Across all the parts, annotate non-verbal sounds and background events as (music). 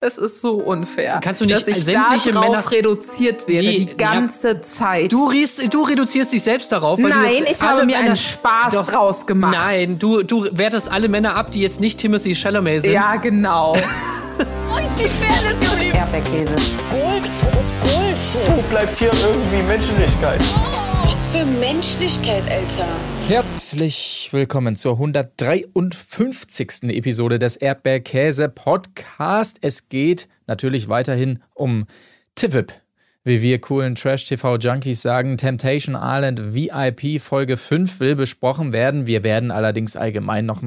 Es ist so unfair, Kannst du nicht dass ich sämtliche darauf Männer- reduziert wäre Nee, die ganze Zeit. Du, du reduzierst dich selbst darauf. weil du Nein, ich habe alle mir Männer- einen Spaß Doch, draus gemacht. Nein, du, du wertest alle Männer ab, die jetzt nicht Timothy Chalamet sind. Ja, genau. (laughs) Wo ist die Fairness geblieben? Erdbeerkäse. Wo bleibt hier irgendwie Menschlichkeit? Was für Menschlichkeit, Alter. Herzlich willkommen zur 153. Episode des Erdbeerkäse Podcast. Es geht natürlich weiterhin um TIVIP, wie wir coolen Trash-TV-Junkies sagen. Temptation Island VIP Folge 5 will besprochen werden. Wir werden allerdings allgemein noch,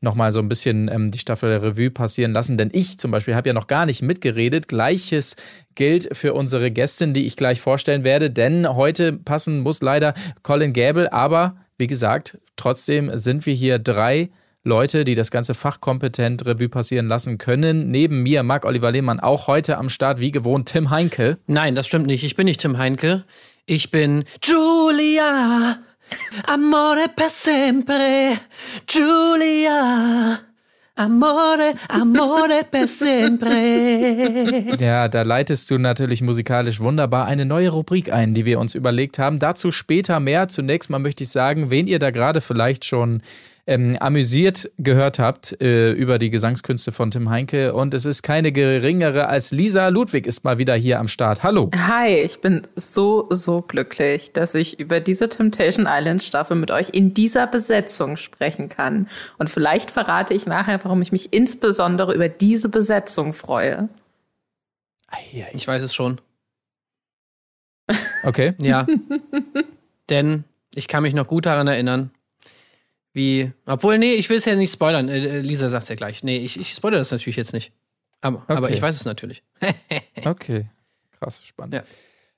noch mal so ein bisschen ähm, die Staffel Revue passieren lassen, denn ich zum Beispiel habe ja noch gar nicht mitgeredet. Gleiches gilt für unsere Gästin, die ich gleich vorstellen werde, denn heute passen muss leider Colin Gable, aber wie gesagt, trotzdem sind wir hier drei Leute, die das Ganze fachkompetent Revue passieren lassen können. Neben mir, Marc-Oliver Lehmann, auch heute am Start, wie gewohnt, Tim Heinke. Nein, das stimmt nicht. Ich bin nicht Tim Heinke. Ich bin Julia. Amore per sempre. Julia. Amore, amore per sempre. (laughs) Ja, da leitest du natürlich musikalisch wunderbar eine neue Rubrik ein, die wir uns überlegt haben. Dazu später mehr. Zunächst mal möchte ich sagen, wen ihr da gerade vielleicht schon ähm, amüsiert gehört habt äh, über die Gesangskünste von Tim Heinke. Und es ist keine geringere als Lisa Ludwig ist mal wieder hier am Start. Hallo. Hi, ich bin so, so glücklich, dass ich über diese Temptation Island Staffel mit euch in dieser Besetzung sprechen kann. Und vielleicht verrate ich nachher, warum ich mich insbesondere über diese Besetzung freue. Ich weiß es schon. Okay. Ja. (laughs) Denn ich kann mich noch gut daran erinnern, wie. Obwohl, nee, ich will es ja nicht spoilern. Äh, äh, Lisa sagt ja gleich. Nee, ich, ich spoilere das natürlich jetzt nicht. Aber, aber Okay. ich weiß es natürlich. (laughs) Okay. Krass, spannend. Ja.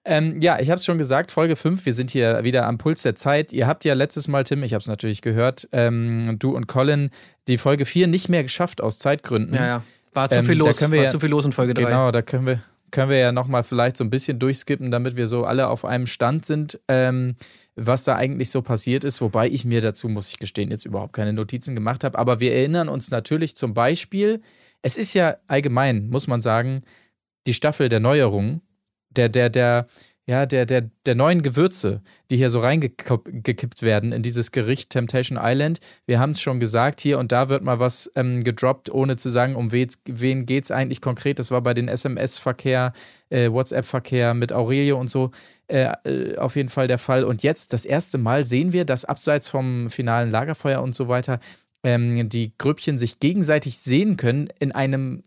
Ähm, ja, ich habe es schon gesagt, Folge 5, wir sind hier wieder am Puls der Zeit. Ihr habt ja letztes Mal, Tim, ich habe es natürlich gehört, ähm, du und Colin, die Folge 4 nicht mehr geschafft aus Zeitgründen. Ja, ja. War zu Ähm, viel da los. können wir War ja- zu viel los in Folge 3. Genau, da können wir, können wir ja nochmal vielleicht so ein bisschen durchskippen, damit wir so alle auf einem Stand sind, ähm, was da eigentlich so passiert ist. Wobei ich mir dazu, muss ich gestehen, jetzt überhaupt keine Notizen gemacht habe. Aber wir erinnern uns natürlich zum Beispiel, es ist ja allgemein, muss man sagen, die Staffel der Neuerungen, der, der, der, ja, der, der, der neuen Gewürze, die hier so reingekippt werden in dieses Gericht Temptation Island. Wir haben es schon gesagt, hier und da wird mal was ähm, gedroppt, ohne zu sagen, um wen, geht es eigentlich konkret. Das war bei den SMS-Verkehr, äh, WhatsApp-Verkehr mit Aurelio und so äh, äh, auf jeden Fall der Fall. Und jetzt das erste Mal sehen wir, dass abseits vom finalen Lagerfeuer und so weiter ähm, die Grüppchen sich gegenseitig sehen können in einem,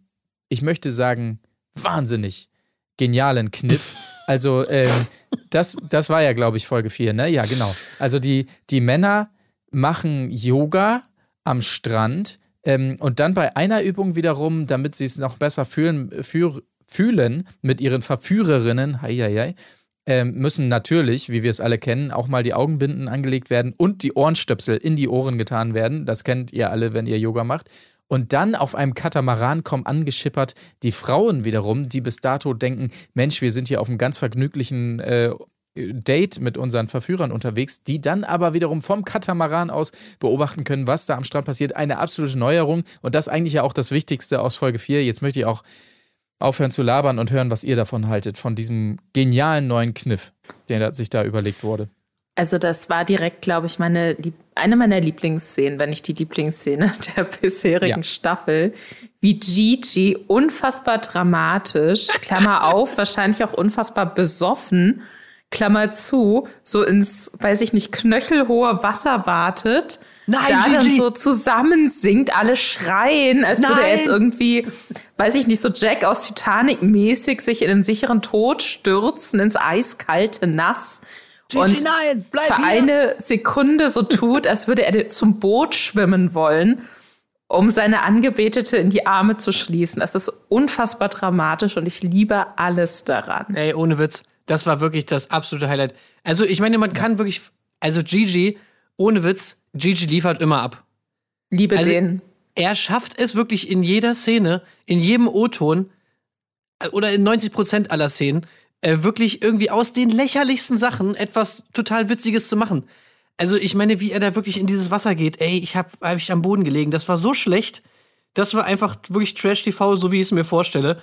ich möchte sagen, wahnsinnig genialen Kniff. (laughs) Also, ähm, das, das war ja, glaube ich, Folge 4, ne? Ja, genau. Also, die, die Männer machen Yoga am Strand ähm, und dann bei einer Übung wiederum, damit sie es noch besser fühlen, für, fühlen mit ihren Verführerinnen, hei, hei, hei, ähm, müssen natürlich, wie wir es alle kennen, auch mal die Augenbinden angelegt werden und die Ohrenstöpsel in die Ohren getan werden. Das kennt ihr alle, wenn ihr Yoga macht. Und dann auf einem Katamaran kommen angeschippert die Frauen wiederum, die bis dato denken, Mensch, wir sind hier auf einem ganz vergnüglichen äh, Date mit unseren Verführern unterwegs, die dann aber wiederum vom Katamaran aus beobachten können, was da am Strand passiert. Eine absolute Neuerung und das eigentlich ja auch das Wichtigste aus Folge 4. Jetzt möchte ich auch aufhören zu labern und hören, was ihr davon haltet, von diesem genialen neuen Kniff, der sich da überlegt wurde. Also das war direkt, glaube ich, meine eine meiner Lieblingsszenen, wenn nicht die Lieblingsszene (laughs) der bisherigen Ja. Staffel, wie Gigi unfassbar dramatisch, Klammer auf, (laughs) wahrscheinlich auch unfassbar besoffen, Klammer zu, so ins, weiß ich nicht, knöchelhohe Wasser wartet. Nein, da dann Gigi! so zusammensinkt, alle schreien, als würde er Nein! jetzt irgendwie, weiß ich nicht, so Jack aus Titanic mäßig sich in den sicheren Tod stürzen, ins eiskalte Nass. und nein, bleib für eine Sekunde so tut, als würde er zum Boot schwimmen wollen, um seine Angebetete in die Arme zu schließen. Das ist unfassbar dramatisch und ich liebe alles daran. Ey, ohne Witz, das war wirklich das absolute Highlight. Also, ich meine, man kann wirklich, also Gigi, ohne Witz, Gigi liefert immer ab. Liebe Also- den. Er schafft es wirklich in jeder Szene, in jedem O-Ton äh, oder in 90 Prozent aller Szenen, äh, wirklich irgendwie aus den lächerlichsten Sachen etwas total Witziges zu machen. Also ich meine, wie er da wirklich in dieses Wasser geht. Ey, ich hab, hab ich am Boden gelegen. Das war so schlecht. Das war einfach wirklich Trash-TV, so wie ich es mir vorstelle.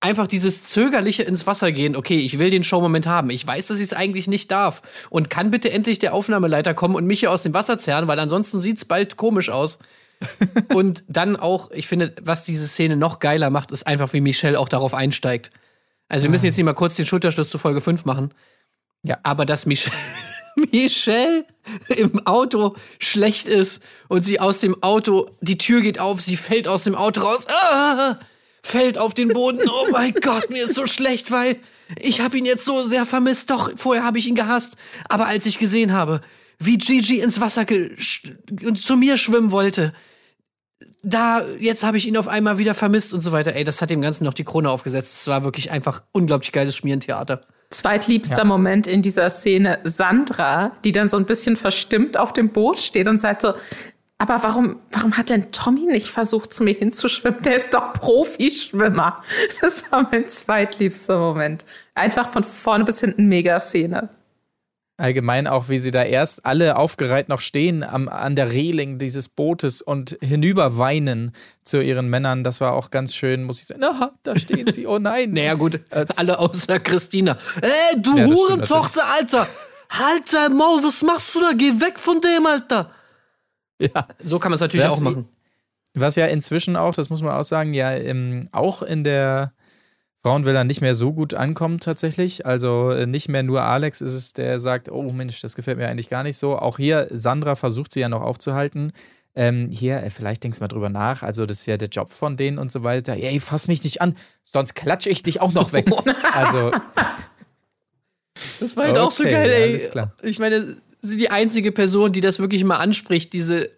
Einfach dieses zögerliche ins Wasser gehen. Okay, ich will den Showmoment haben. Ich weiß, dass ich es eigentlich nicht darf. Und kann bitte endlich der Aufnahmeleiter kommen und mich hier aus dem Wasser zerren, weil ansonsten sieht's bald komisch aus. (laughs) und dann auch, ich finde, was diese Szene noch geiler macht, ist einfach, wie Michelle auch darauf einsteigt. Also wir müssen jetzt nicht mal kurz den Schulterschluss zu Folge 5 machen. Ja. Aber dass Michelle, (laughs) Michelle im Auto schlecht ist und sie aus dem Auto, die Tür geht auf, sie fällt aus dem Auto raus, ah, fällt auf den Boden. Oh mein (laughs) Gott, mir ist so schlecht, weil ich habe ihn jetzt so sehr vermisst. Doch, vorher habe ich ihn gehasst. Aber als ich gesehen habe, wie Gigi ins Wasser zu mir schwimmen wollte, da, jetzt habe ich ihn auf einmal wieder vermisst und so weiter. Ey, das hat dem Ganzen noch die Krone aufgesetzt. Es war wirklich einfach unglaublich geiles Schmierentheater. Zweitliebster Ja. Moment in dieser Szene, Sandra, die dann so ein bisschen verstimmt auf dem Boot steht und sagt so, aber warum, warum hat denn Tommy nicht versucht, zu mir hinzuschwimmen? Der ist doch Profischwimmer. (laughs) Das war mein zweitliebster Moment. Einfach von vorne bis hinten mega Szene. Allgemein auch, wie sie da erst alle aufgereiht noch stehen am, an der Reling dieses Bootes und hinüber weinen zu ihren Männern. Das war auch ganz schön, muss ich sagen. Na, da stehen sie, oh nein. (laughs) Naja, gut, Äh, alle außer Christina. Ey, du Ja, Hurentochter, Alter! Halt dein Maul, was machst du da? Geh weg von dem, Alter! Ja. So kann man es natürlich Das- auch machen. Was ja inzwischen auch, das muss man auch sagen, ja ähm, auch in der Frauenvilla nicht mehr so gut ankommt tatsächlich. Also äh, nicht mehr nur Alex ist es, der sagt, oh Mensch, das gefällt mir eigentlich gar nicht so. Auch hier, Sandra versucht sie ja noch aufzuhalten. Ähm, hier, äh, vielleicht denkst du mal drüber nach. Also, das ist ja der Job von denen und so weiter. Ey, fass mich nicht an, sonst klatsche ich dich auch noch weg. (laughs) also, Das war halt auch so Okay, geil, ey. alles klar. Ich meine, sie die einzige Person, die das wirklich mal anspricht, diese.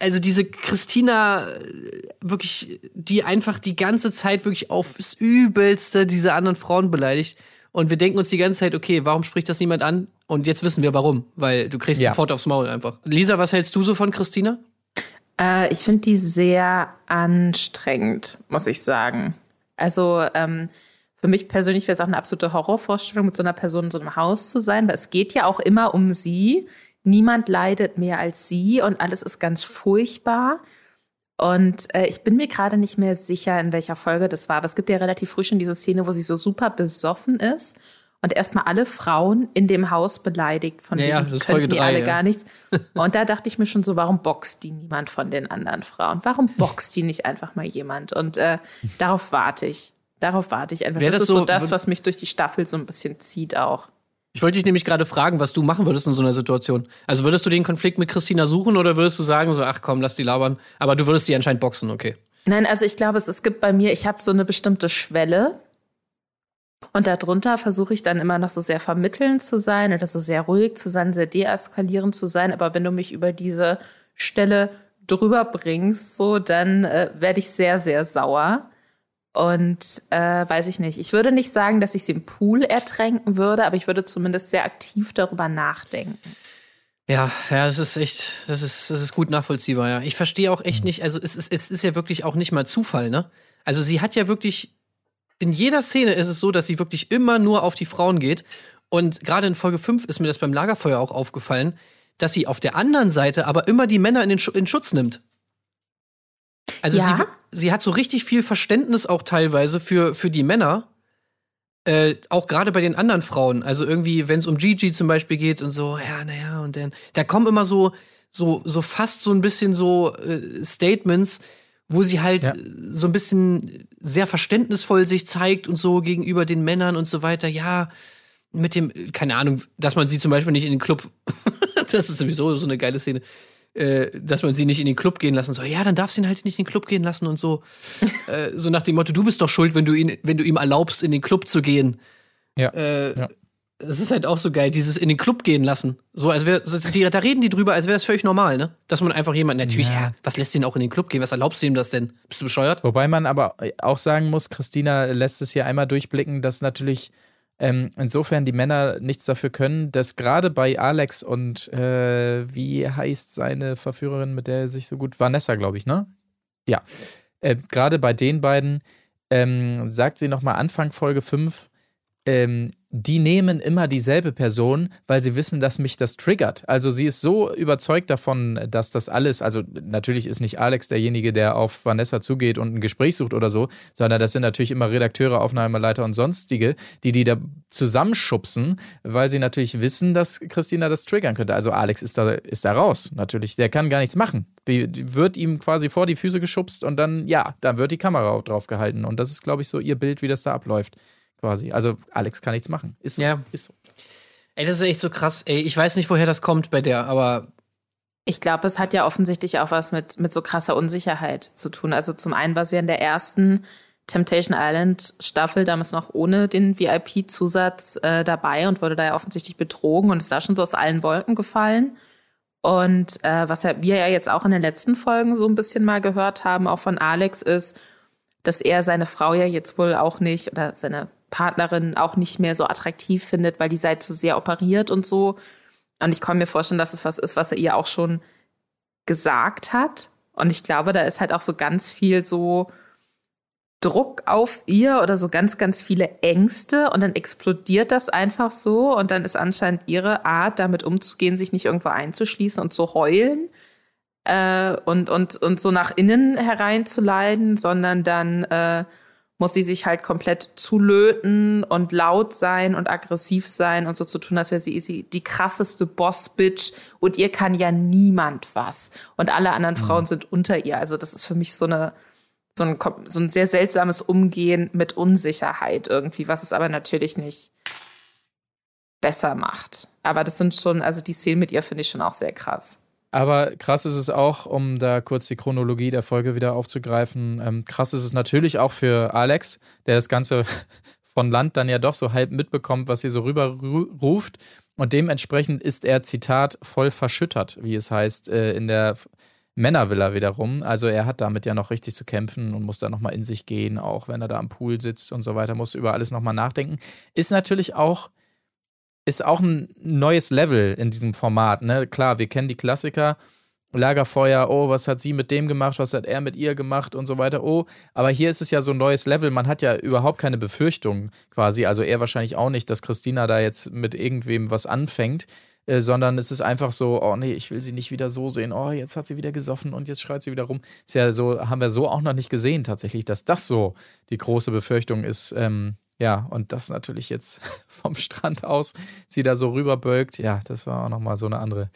Also diese Christina, äh, wirklich, die einfach die ganze Zeit wirklich aufs Übelste diese anderen Frauen beleidigt. Und wir denken uns die ganze Zeit, okay, warum spricht das niemand an? Und jetzt wissen wir warum, weil du kriegst Ja. sofort aufs Maul einfach. Lisa, was hältst du so von Christina? Äh, ich finde die sehr anstrengend, muss ich sagen. Also ähm, für mich persönlich wäre es auch eine absolute Horrorvorstellung, mit so einer Person in so einem Haus zu sein, weil es geht ja auch immer um sie. Niemand leidet mehr als sie und alles ist ganz furchtbar. Und äh, ich bin mir gerade nicht mehr sicher, in welcher Folge das war, aber es gibt ja relativ früh schon diese Szene, wo sie so super besoffen ist und erstmal alle Frauen in dem Haus beleidigt, von Ja, ja, denen das die drei, alle ja. gar nichts. (laughs) Und da dachte ich mir schon so, warum boxt die niemand von den anderen Frauen? Warum boxt die nicht einfach mal jemand? Und äh, darauf warte ich. Darauf warte ich einfach. Das, das ist so so- das, was mich durch die Staffel so ein bisschen zieht auch. Ich wollte dich nämlich gerade fragen, was du machen würdest in so einer Situation. Also würdest du den Konflikt mit Christina suchen oder würdest du sagen, so, ach komm, lass die labern. Aber du würdest die anscheinend boxen, okay. Nein, also ich glaube, es, es gibt bei mir, ich habe so eine bestimmte Schwelle. Und darunter versuche ich dann immer noch so sehr vermittelnd zu sein oder so sehr ruhig zu sein, sehr deeskalierend zu sein. Aber wenn du mich über diese Stelle drüber bringst, so, dann äh, werde ich sehr, sehr sauer. Und äh, weiß ich nicht. Ich würde nicht sagen, dass ich sie im Pool ertränken würde, aber ich würde zumindest sehr aktiv darüber nachdenken. Ja, ja, das ist echt, das ist, das ist gut nachvollziehbar, ja. Ich verstehe auch echt nicht, also es ist, es ist ja wirklich auch nicht mal Zufall, ne? Also sie hat ja wirklich, in jeder Szene ist es so, dass sie wirklich immer nur auf die Frauen geht. Und gerade in Folge 5 ist mir das beim Lagerfeuer auch aufgefallen, dass sie auf der anderen Seite aber immer die Männer in den Schu in Schutz nimmt. Also Ja. Sie, hat so richtig viel Verständnis auch teilweise für, für die Männer. Äh, auch gerade bei den anderen Frauen. Also irgendwie, wenn es um Gigi zum Beispiel geht und so, ja, naja, und dann, da kommen immer so, so, so fast so ein bisschen so äh, Statements, wo sie halt Ja. so ein bisschen sehr verständnisvoll sich zeigt und so gegenüber den Männern und so weiter. Ja, mit dem, keine Ahnung, dass man sie zum Beispiel nicht in den Club, (laughs) das ist sowieso so eine geile Szene, äh, dass man sie nicht in den Club gehen lassen soll. Ja, dann darfst du ihn halt nicht in den Club gehen lassen und so. (laughs) äh, so nach dem Motto, du bist doch schuld, wenn du ihn, wenn du ihm erlaubst, in den Club zu gehen. Ja. Äh, Ja. Das ist halt auch so geil, dieses in den Club gehen lassen. So, als wäre, die, da reden die drüber, als wäre das völlig normal, ne? Dass man einfach jemanden, natürlich, Ja. ja. was lässt ihn auch in den Club gehen? Was erlaubst du ihm das denn? Bist du bescheuert? Wobei man aber auch sagen muss, Christina lässt es hier einmal durchblicken, dass natürlich ähm, insofern die Männer nichts dafür können, dass gerade bei Alex und äh, wie heißt seine Verführerin, mit der er sich so gut, Vanessa, glaube ich, ne? Ja. Äh, gerade bei den beiden ähm, sagt sie nochmal Anfang Folge 5, ähm, die nehmen immer dieselbe Person, weil sie wissen, dass mich das triggert. Also sie ist so überzeugt davon, dass das alles, also natürlich ist nicht Alex derjenige, der auf Vanessa zugeht und ein Gespräch sucht oder so, sondern das sind natürlich immer Redakteure, Aufnahmeleiter und sonstige, die die da zusammenschubsen, weil sie natürlich wissen, dass Christina das triggern könnte. Also Alex ist da, ist da raus, natürlich. Der kann gar nichts machen. Die, die wird ihm quasi vor die Füße geschubst und dann, ja, dann wird die Kamera drauf gehalten. Und das ist, glaube ich, so ihr Bild, wie das da abläuft quasi. Also Alex kann nichts machen. Ist so. Ja. Ist so. Ey, das ist echt so krass. Ey, ich weiß nicht, woher das kommt bei der, aber Ich glaube, es hat ja offensichtlich auch was mit, mit so krasser Unsicherheit zu tun. Also zum einen war sie in der ersten Temptation Island Staffel damals noch ohne den VIP-Zusatz äh, dabei und wurde da ja offensichtlich betrogen und ist da schon so aus allen Wolken gefallen. Und äh, was wir ja jetzt auch in den letzten Folgen so ein bisschen mal gehört haben, auch von Alex, ist, dass er seine Frau ja jetzt wohl auch nicht oder seine Partnerin auch nicht mehr so attraktiv findet, weil die sei zu sehr operiert und so. Und ich kann mir vorstellen, dass es was ist, was er ihr auch schon gesagt hat. Und ich glaube, da ist halt auch so ganz viel so Druck auf ihr oder so ganz, ganz viele Ängste und dann explodiert das einfach so und dann ist anscheinend ihre Art, damit umzugehen, sich nicht irgendwo einzuschließen und zu heulen äh, und, und, und so nach innen hereinzuleiden, sondern dann äh, muss sie sich halt komplett zulöten und laut sein und aggressiv sein und so zu tun, als wäre sie, sie die krasseste Boss-Bitch und ihr kann ja niemand was. Und alle anderen Frauen sind unter ihr. Also das ist für mich so eine so ein, so ein sehr seltsames Umgehen mit Unsicherheit irgendwie, was es aber natürlich nicht besser macht. Aber das sind schon, also die Szenen mit ihr finde ich schon auch sehr krass. Aber krass ist es auch, um da kurz die Chronologie der Folge wieder aufzugreifen, ähm, krass ist es natürlich auch für Alex, der das Ganze (laughs) von Land dann ja doch so halb mitbekommt, was sie so rüber ru- ruft. Und dementsprechend ist er, Zitat, voll verschüttert, wie es heißt, äh, in der Männervilla wiederum. Also er hat damit ja noch richtig zu kämpfen und muss da nochmal in sich gehen, auch wenn er da am Pool sitzt und so weiter, muss über alles nochmal nachdenken. Ist natürlich auch ist auch ein neues Level in diesem Format. Ne? Klar, wir kennen die Klassiker. Lagerfeuer, oh, was hat sie mit dem gemacht, was hat er mit ihr gemacht und so weiter. Oh, aber hier ist es ja so ein neues Level. Man hat ja überhaupt keine Befürchtung quasi. Also er wahrscheinlich auch nicht, dass Christina da jetzt mit irgendwem was anfängt, äh, sondern es ist einfach so, oh nee, ich will sie nicht wieder so sehen. Oh, jetzt hat sie wieder gesoffen und jetzt schreit sie wieder rum. Ist ja so, haben wir so auch noch nicht gesehen tatsächlich, dass das so die große Befürchtung ist. Ähm, ja, und das natürlich jetzt (laughs) vom Strand aus sie da so rüberbölkt. Ja, das war auch nochmal so eine andere,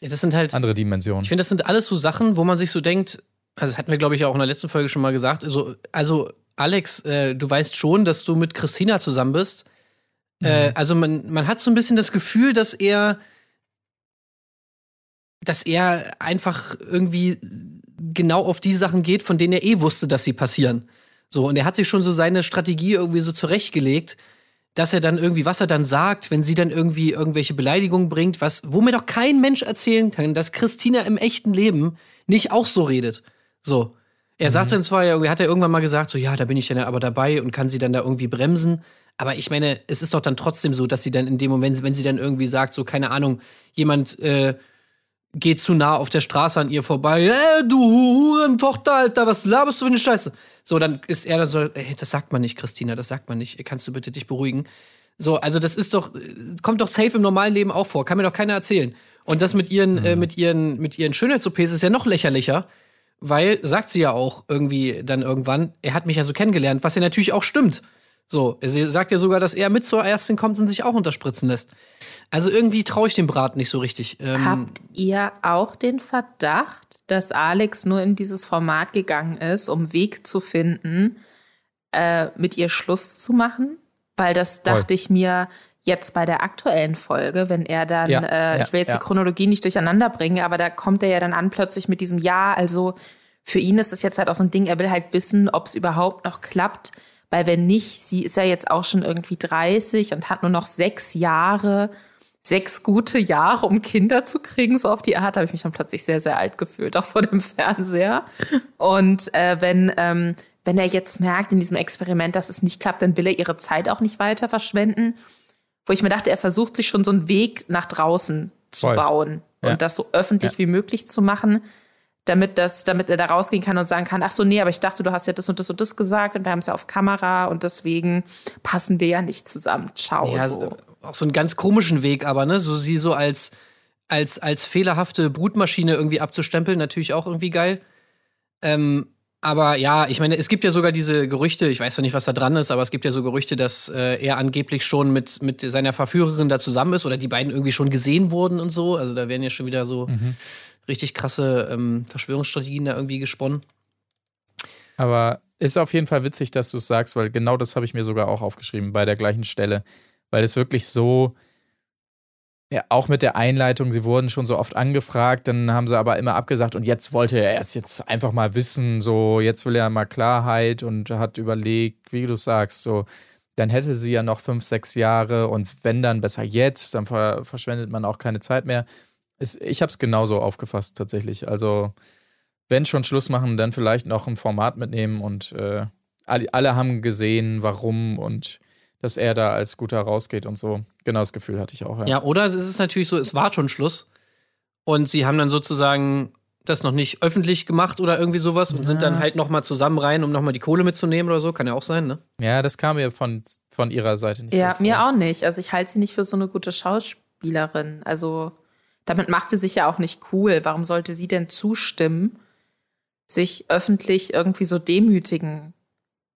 ja, das sind halt andere Dimension. Ich finde, das sind alles so Sachen, wo man sich so denkt, also das hatten wir, glaube ich, auch in der letzten Folge schon mal gesagt. Also, also Alex, äh, du weißt schon, dass du mit Christina zusammen bist. Äh, also man, man hat so ein bisschen das Gefühl, dass er, dass er einfach irgendwie genau auf die Sachen geht, von denen er eh wusste, dass sie passieren. So, und er hat sich schon so seine Strategie irgendwie so zurechtgelegt, dass er dann irgendwie, was er dann sagt, wenn sie dann irgendwie irgendwelche Beleidigungen bringt, was, wo mir doch kein Mensch erzählen kann, dass Christina im echten Leben nicht auch so redet. So. Er sagt dann zwar, irgendwie hat er irgendwann mal gesagt, so, ja, da bin ich dann aber dabei und kann sie dann da irgendwie bremsen. Aber ich meine, es ist doch dann trotzdem so, dass sie dann in dem Moment, wenn sie dann irgendwie sagt, so, keine Ahnung, jemand, äh, geht zu nah auf der Straße an ihr vorbei. Äh, du Hurentochter, Alter, was laberst du für eine Scheiße? So, dann ist er da so, ey, das sagt man nicht, Christina, das sagt man nicht. Kannst du bitte dich beruhigen? So, also das ist doch, äh, kommt doch safe im normalen Leben auch vor, kann mir doch keiner erzählen. Und das mit ihren, äh, mit ihren, mit ihren Schönheits-OPs ist ja noch lächerlicher, weil, sagt sie ja auch irgendwie dann irgendwann, er hat mich ja so kennengelernt, was ja natürlich auch stimmt. So, sie sagt ja sogar, dass er mit zur Ärztin kommt und sich auch unterspritzen lässt. Also irgendwie traue ich dem Brat nicht so richtig. Ähm, Habt ihr auch den Verdacht, dass Alex nur in dieses Format gegangen ist, um Weg zu finden, äh, mit ihr Schluss zu machen? Weil das Voll. dachte ich mir jetzt bei der aktuellen Folge, wenn er dann, Ja, äh, ja, ich will jetzt ja. die Chronologie nicht durcheinander bringen, aber da kommt er ja dann an plötzlich mit diesem Ja, also für ihn ist es jetzt halt auch so ein Ding, er will halt wissen, ob es überhaupt noch klappt, weil wenn nicht, sie ist ja jetzt auch schon irgendwie 30 und hat nur noch sechs Jahre, sechs gute Jahre, um Kinder zu kriegen, so auf die Art, habe ich mich dann plötzlich sehr, sehr alt gefühlt, auch vor dem Fernseher. Und äh, wenn, ähm, wenn er jetzt merkt in diesem Experiment, dass es nicht klappt, dann will er ihre Zeit auch nicht weiter verschwenden. Wo ich mir dachte, er versucht sich schon so einen Weg nach draußen zu Voll. bauen Ja. und das so öffentlich Ja. wie möglich zu machen. damit das, damit er da rausgehen kann und sagen kann, ach so, nee, aber ich dachte, du hast ja das und das und das gesagt und wir haben es ja auf Kamera und deswegen passen wir ja nicht zusammen. Ciao. Ja, so. Auch so einen ganz komischen Weg, aber ne, so sie so als als als fehlerhafte Brutmaschine irgendwie abzustempeln, natürlich auch irgendwie geil. Ähm, aber ja, ich meine, es gibt ja sogar diese Gerüchte, ich weiß zwar nicht, was da dran ist, aber es gibt ja so Gerüchte, dass äh, er angeblich schon mit, mit seiner Verführerin da zusammen ist oder die beiden irgendwie schon gesehen wurden und so. Also da werden ja schon wieder so richtig krasse ähm, Verschwörungsstrategien da irgendwie gesponnen. Aber ist auf jeden Fall witzig, dass du es sagst, weil genau das habe ich mir sogar auch aufgeschrieben bei der gleichen Stelle. Weil es wirklich so, ja, auch mit der Einleitung, sie wurden schon so oft angefragt, dann haben sie aber immer abgesagt und jetzt wollte er erst jetzt einfach mal wissen, so jetzt will er mal Klarheit und hat überlegt, wie du sagst, so dann hätte sie ja noch fünf, sechs Jahre und wenn dann besser jetzt, dann ver verschwendet man auch keine Zeit mehr. Es, ich habe es genauso aufgefasst tatsächlich. Also wenn schon Schluss machen, dann vielleicht noch ein Format mitnehmen und äh, alle, alle haben gesehen, warum und dass er da als guter rausgeht und so. Genau das Gefühl hatte ich auch. Ja. Ja, oder es ist natürlich so, es war schon Schluss und sie haben dann sozusagen das noch nicht öffentlich gemacht oder irgendwie sowas und sind dann halt noch mal zusammen rein, um noch mal die Kohle mitzunehmen oder so, kann ja auch sein, ne? Ja, das kam mir von, von ihrer Seite nicht Ja, so mir auch nicht. Also ich halte sie nicht für so eine gute Schauspielerin. Also damit macht sie sich ja auch nicht cool. Warum sollte sie denn zustimmen, sich öffentlich irgendwie so demütigen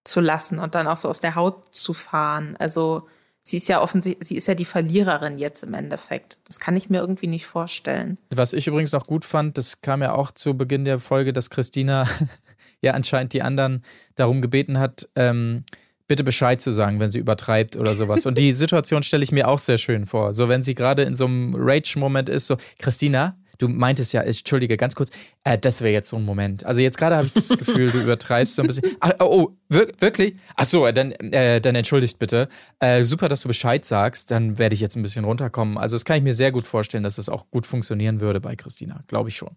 zu lassen und dann auch so aus der Haut zu fahren? Also sie ist ja offensichtlich, sie ist ja die Verliererin jetzt im Endeffekt. Das kann ich mir irgendwie nicht vorstellen. Was ich übrigens noch gut fand, das kam ja auch zu Beginn der Folge, dass Christina (laughs) ja anscheinend die anderen darum gebeten hat, ähm, bitte Bescheid zu sagen, wenn sie übertreibt oder sowas. Und die (laughs) Situation stelle ich mir auch sehr schön vor. So, wenn sie gerade in so einem Rage-Moment ist, so, Christina, du meintest ja, entschuldige, ganz kurz, äh, das wäre jetzt so ein Moment. Also jetzt gerade habe ich das Gefühl, du übertreibst so ein bisschen. Ach, oh, oh, wir wirklich? Ach so, dann, äh, dann entschuldigt bitte. Äh, super, dass du Bescheid sagst, dann werde ich jetzt ein bisschen runterkommen. Also das kann ich mir sehr gut vorstellen, dass das auch gut funktionieren würde bei Christina, glaube ich schon.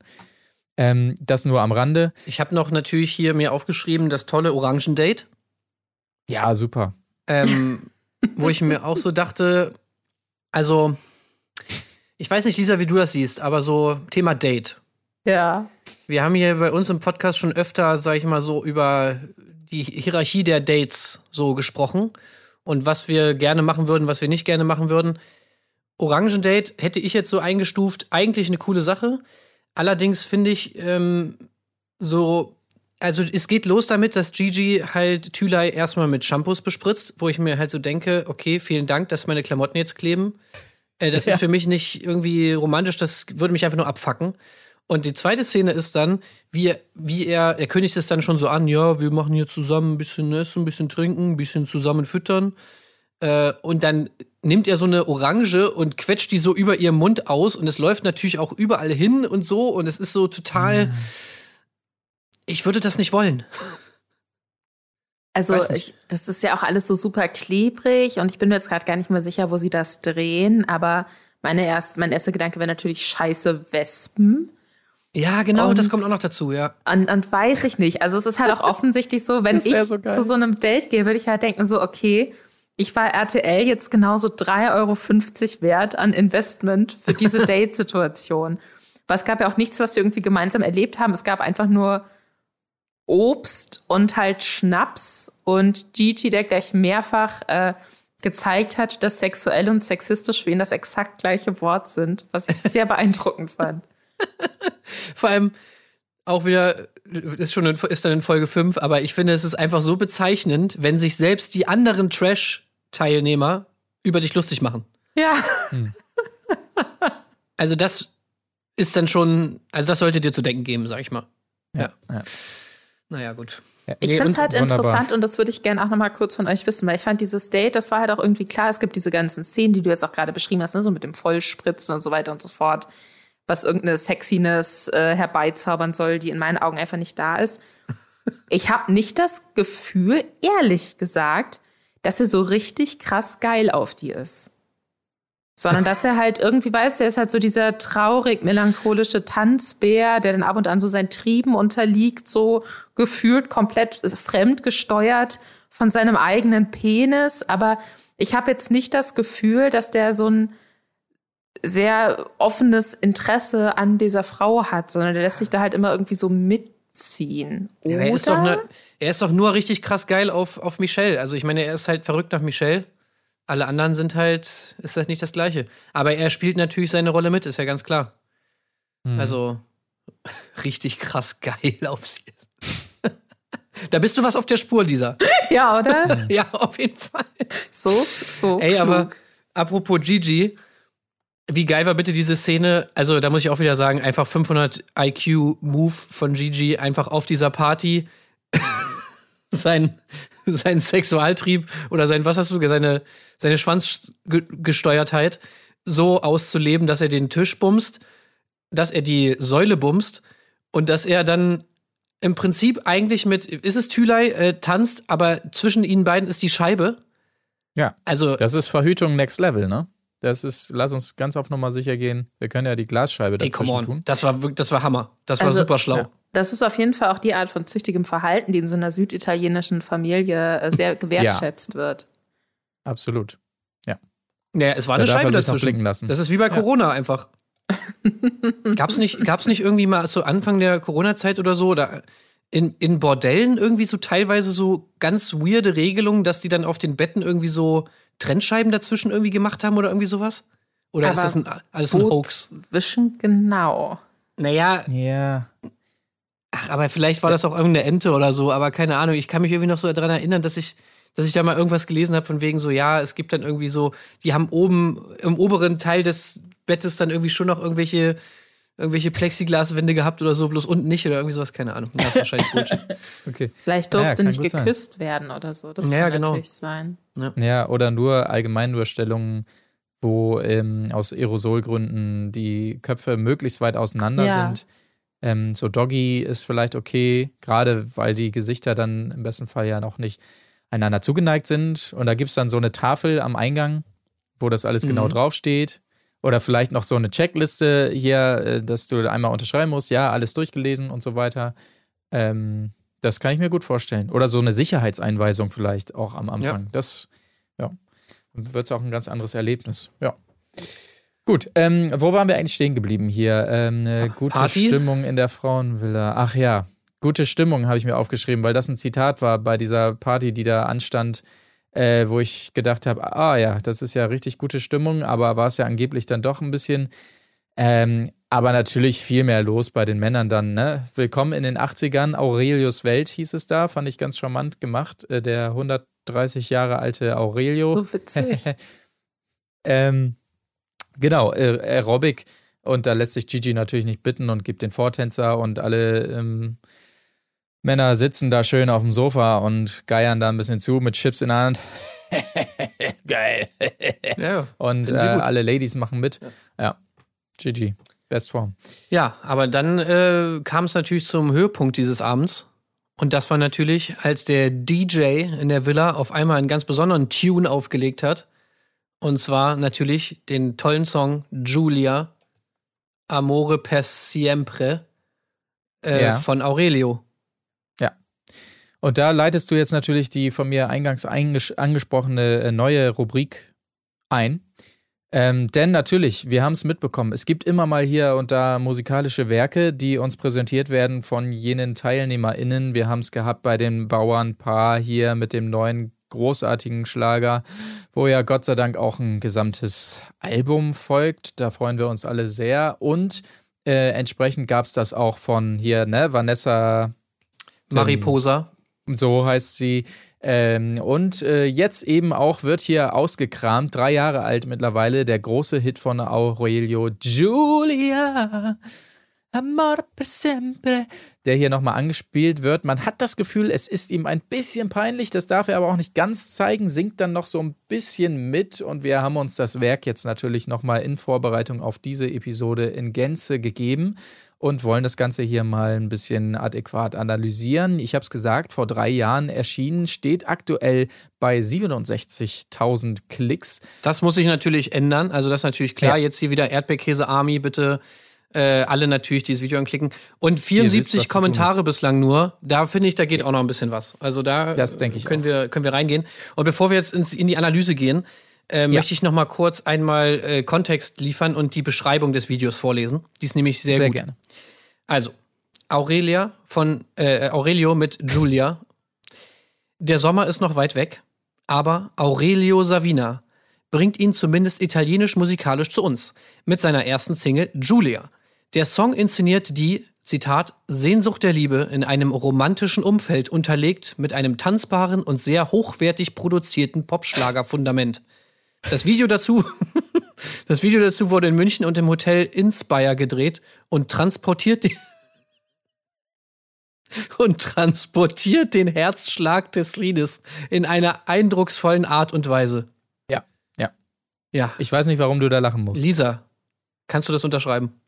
Ähm, das nur am Rande. Ich habe noch natürlich hier mir aufgeschrieben, das tolle Orangendate. Ja, super. ähm, wo ich mir auch so dachte, also, ich weiß nicht, Lisa, wie du das siehst, aber so Thema Date. Ja. Wir haben hier bei uns im Podcast schon öfter, sag ich mal so, über die Hierarchie der Dates so gesprochen und was wir gerne machen würden, was wir nicht gerne machen würden. Orangendate hätte ich jetzt so eingestuft, eigentlich eine coole Sache. Allerdings finde ich ähm, so, also es geht los damit, dass Gigi halt Thülei erstmal mit Shampoos bespritzt, wo ich mir halt so denke, okay, vielen Dank, dass meine Klamotten jetzt kleben. Äh, das Ja. ist für mich nicht irgendwie romantisch, das würde mich einfach nur abfacken. Und die zweite Szene ist dann, wie, er- wie er, er kündigt es dann schon so an, ja, wir machen hier zusammen ein bisschen essen, ein bisschen trinken, ein bisschen zusammen füttern. Äh, und dann nimmt er so eine Orange und quetscht die so über ihrem Mund aus und es läuft natürlich auch überall hin und so und es ist so total. Ich würde das nicht wollen. Also ich, das ist ja auch alles so super klebrig und ich bin mir jetzt gerade gar nicht mehr sicher, wo sie das drehen, aber meine erst, mein erster Gedanke wäre natürlich scheiße Wespen. Ja, genau, Und- das kommt auch noch dazu, ja. Und, und weiß ich nicht. Also es ist halt auch offensichtlich so, wenn (laughs) ich so zu so einem Date gehe, würde ich halt denken, so, okay, ich war RTL jetzt genauso 3,50 Euro wert an Investment für diese (laughs) Date-Situation. Weil es gab ja auch nichts, was wir irgendwie gemeinsam erlebt haben. Es gab einfach nur Obst und halt Schnaps und Gigi, der gleich mehrfach äh, gezeigt hat, dass sexuell und sexistisch für ihn das exakt gleiche Wort sind, was ich sehr (laughs) beeindruckend fand. Vor allem auch wieder, ist schon in, ist dann in Folge 5, aber ich finde, es ist einfach so bezeichnend, wenn sich selbst die anderen Trash-Teilnehmer über dich lustig machen. Ja. Also das ist dann schon, also das sollte dir zu denken geben, sag ich mal. Ja. ja. Naja, gut. Ja. Ich Nee, finde es halt wunderbar. interessant und das würde ich gerne auch noch mal kurz von euch wissen, weil ich fand dieses Date, das war halt auch irgendwie klar, es gibt diese ganzen Szenen, die du jetzt auch gerade beschrieben hast, ne, so mit dem Vollspritzen und so weiter und so fort, was irgendeine Sexiness äh, herbeizaubern soll, die in meinen Augen einfach nicht da ist. (laughs) Ich habe nicht das Gefühl, ehrlich gesagt, dass er so richtig krass geil auf die ist. Sondern dass er halt irgendwie weiß, er ist halt so dieser traurig melancholische Tanzbär, der dann ab und an so seinen Trieben unterliegt, so gefühlt komplett fremdgesteuert von seinem eigenen Penis. Aber ich habe jetzt nicht das Gefühl, dass der so ein sehr offenes Interesse an dieser Frau hat, sondern der lässt sich da halt immer irgendwie so mitziehen. Ja, er, ist doch ne, er ist doch nur richtig krass geil auf, auf Michelle. Also ich meine, er ist halt verrückt nach Michelle. Alle anderen sind halt, ist das nicht das Gleiche. Aber er spielt natürlich seine Rolle mit, ist ja ganz klar. Also (laughs) richtig krass geil auf sie. (laughs) da bist du was auf der Spur, Lisa. (laughs) ja, oder? Ja, auf jeden Fall. So, so. Ey, klug. aber apropos Gigi, wie geil war bitte diese Szene? Also, da muss ich auch wieder sagen, einfach 500 IQ-Move von Gigi, einfach auf dieser Party sein, (laughs) sein Sexualtrieb oder sein, was hast du gesagt, seine, seine Schwanzgesteuertheit so auszuleben, dass er den Tisch bumst, dass er die Säule bumst und dass er dann im Prinzip eigentlich mit, ist es Thülei, äh, tanzt, aber zwischen ihnen beiden ist die Scheibe. Ja. Also, Das ist Verhütung Next Level, ne? Das ist, lass uns ganz auf Nummer sicher gehen. Wir können ja die Glasscheibe ey, come dazwischen on. tun. Das war, wirklich- das war Hammer. Das war Also, super schlau. ja. Das ist auf jeden Fall auch die Art von züchtigem Verhalten, die in so einer süditalienischen Familie äh, sehr (clears throat) gewertschätzt wird. Absolut. Naja, es war Da eine Scheibe dazwischen. lassen. Das ist wie bei Corona einfach. (laughs) gab's nicht, gab's nicht irgendwie mal zu Anfang der Corona-Zeit oder so, oder in, in Bordellen irgendwie so teilweise so ganz weirde Regelungen, dass die dann auf den Betten irgendwie so Trennscheiben dazwischen irgendwie gemacht haben oder irgendwie sowas? Oder ist Aber das ein, alles ein Hoax? Zwischen genau. Naja, Ja. Ach, aber vielleicht war das auch irgendeine Ente oder so, aber keine Ahnung. Ich kann mich irgendwie noch so daran erinnern, dass ich, dass ich da mal irgendwas gelesen habe von wegen so, ja, es gibt dann irgendwie so, die haben oben im oberen Teil des Bettes dann irgendwie schon noch irgendwelche, irgendwelche Plexiglaswände gehabt oder so, bloß unten nicht oder irgendwie sowas, keine Ahnung. Das ist wahrscheinlich Bullshit. (laughs) Okay. Vielleicht Ja, durfte kann nicht gut sein. geküsst werden oder so. Das Ja, kann genau. natürlich sein. Ja, oder nur allgemein nur Stellungen, wo ähm, aus Aerosolgründen die Köpfe möglichst weit auseinander Ja. sind. Ähm, so Doggy ist vielleicht okay, gerade weil die Gesichter dann im besten Fall ja noch nicht einander zugeneigt sind. Und da gibt es dann so eine Tafel am Eingang, wo das alles genau Mhm. draufsteht. Oder vielleicht noch so eine Checkliste hier, äh, dass du einmal unterschreiben musst, ja, alles durchgelesen und so weiter. Ähm, das kann ich mir gut vorstellen. Oder so eine Sicherheitseinweisung vielleicht auch am Anfang. Das, ja, wird es auch ein ganz anderes Erlebnis. Ja. Gut, ähm, wo waren wir eigentlich stehen geblieben hier? Ähm, eine gute Party? Stimmung in der Frauenvilla. Ach ja, gute Stimmung habe ich mir aufgeschrieben, weil das ein Zitat war bei dieser Party, die da anstand, äh, wo ich gedacht habe, ah ja, das ist ja richtig gute Stimmung, aber war es ja angeblich dann doch ein bisschen. Ähm, aber natürlich viel mehr los bei den Männern dann, ne? Willkommen in den 80ern, Aurelius Welt hieß es da, fand ich ganz charmant gemacht, äh, der 130 Jahre alte Aurelio. So witzig. (laughs) Ähm, genau, äh, Aerobic. Und da lässt sich Gigi natürlich nicht bitten und gibt den Vortänzer und alle ähm, Männer sitzen da schön auf dem Sofa und geiern da ein bisschen zu mit Chips in der Hand. (laughs) Geil. ja. und äh, alle Ladies machen mit. Ja. Gigi, Bestform. ja, aber dann äh, kam es natürlich zum Höhepunkt dieses Abends. Und das war natürlich, als der DJ in der Villa auf einmal einen ganz besonderen Tune aufgelegt hat. Und zwar natürlich den tollen Song Giulia Amore per siempre äh, Ja. von Aurelio. Und da leitest du jetzt natürlich die von mir eingangs angesprochene äh, neue Rubrik ein. Ähm, denn natürlich, wir haben es mitbekommen, es gibt immer mal hier und da musikalische Werke, die uns präsentiert werden von jenen TeilnehmerInnen. Wir haben es gehabt bei dem Bauernpaar hier mit dem neuen großartigen Schlager, wo ja Gott sei Dank auch ein gesamtes Album folgt. Da freuen wir uns alle sehr. Und äh, entsprechend gab es das auch von hier, ne, Vanessa Mariposa. so heißt sie. Ähm, und äh, jetzt eben auch wird hier ausgekramt, drei Jahre alt mittlerweile, der große Hit von Aurelio Giulia. Amor per sempre, der hier nochmal angespielt wird. Man hat das Gefühl, es ist ihm ein bisschen peinlich, das darf er aber auch nicht ganz zeigen, singt dann noch so ein bisschen mit und wir haben uns das Werk jetzt natürlich nochmal in Vorbereitung auf diese Episode in Gänze gegeben und wollen das Ganze hier mal ein bisschen adäquat analysieren. Ich habe es gesagt, vor drei Jahren erschienen, steht aktuell bei 67.000 Klicks. Das muss sich natürlich ändern. Also das ist natürlich klar. Ja. Jetzt hier wieder Erdbeerkäse Army, bitte äh, alle natürlich dieses Video anklicken. Und wisst, 74 was zu tun Kommentare bislang nur. Da finde ich, da geht auch noch ein bisschen was. Also da Das denke ich können wir können wir reingehen. Und bevor wir jetzt ins, in die Analyse gehen, äh, Ja. möchte ich noch mal kurz einmal äh, Kontext liefern und die Beschreibung des Videos vorlesen. Die ist nämlich sehr, Sehr gut. gerne. Also, Aurelia von äh, Aurelio mit Giulia. Der Sommer ist noch weit weg, aber Aurelio Savina bringt ihn zumindest italienisch-musikalisch zu uns mit seiner ersten Single Giulia. Der Song inszeniert die, Zitat, Sehnsucht der Liebe in einem romantischen Umfeld unterlegt mit einem tanzbaren und sehr hochwertig produzierten Popschlager-Fundament. Das Video dazu, (laughs) das Video dazu wurde in München und im Hotel Inspire gedreht und transportiert die (laughs) und transportiert den Herzschlag des Liedes in einer eindrucksvollen Art und Weise. Ja, ja. Ja, Ich weiß nicht, warum du da lachen musst. Lisa, kannst du das unterschreiben?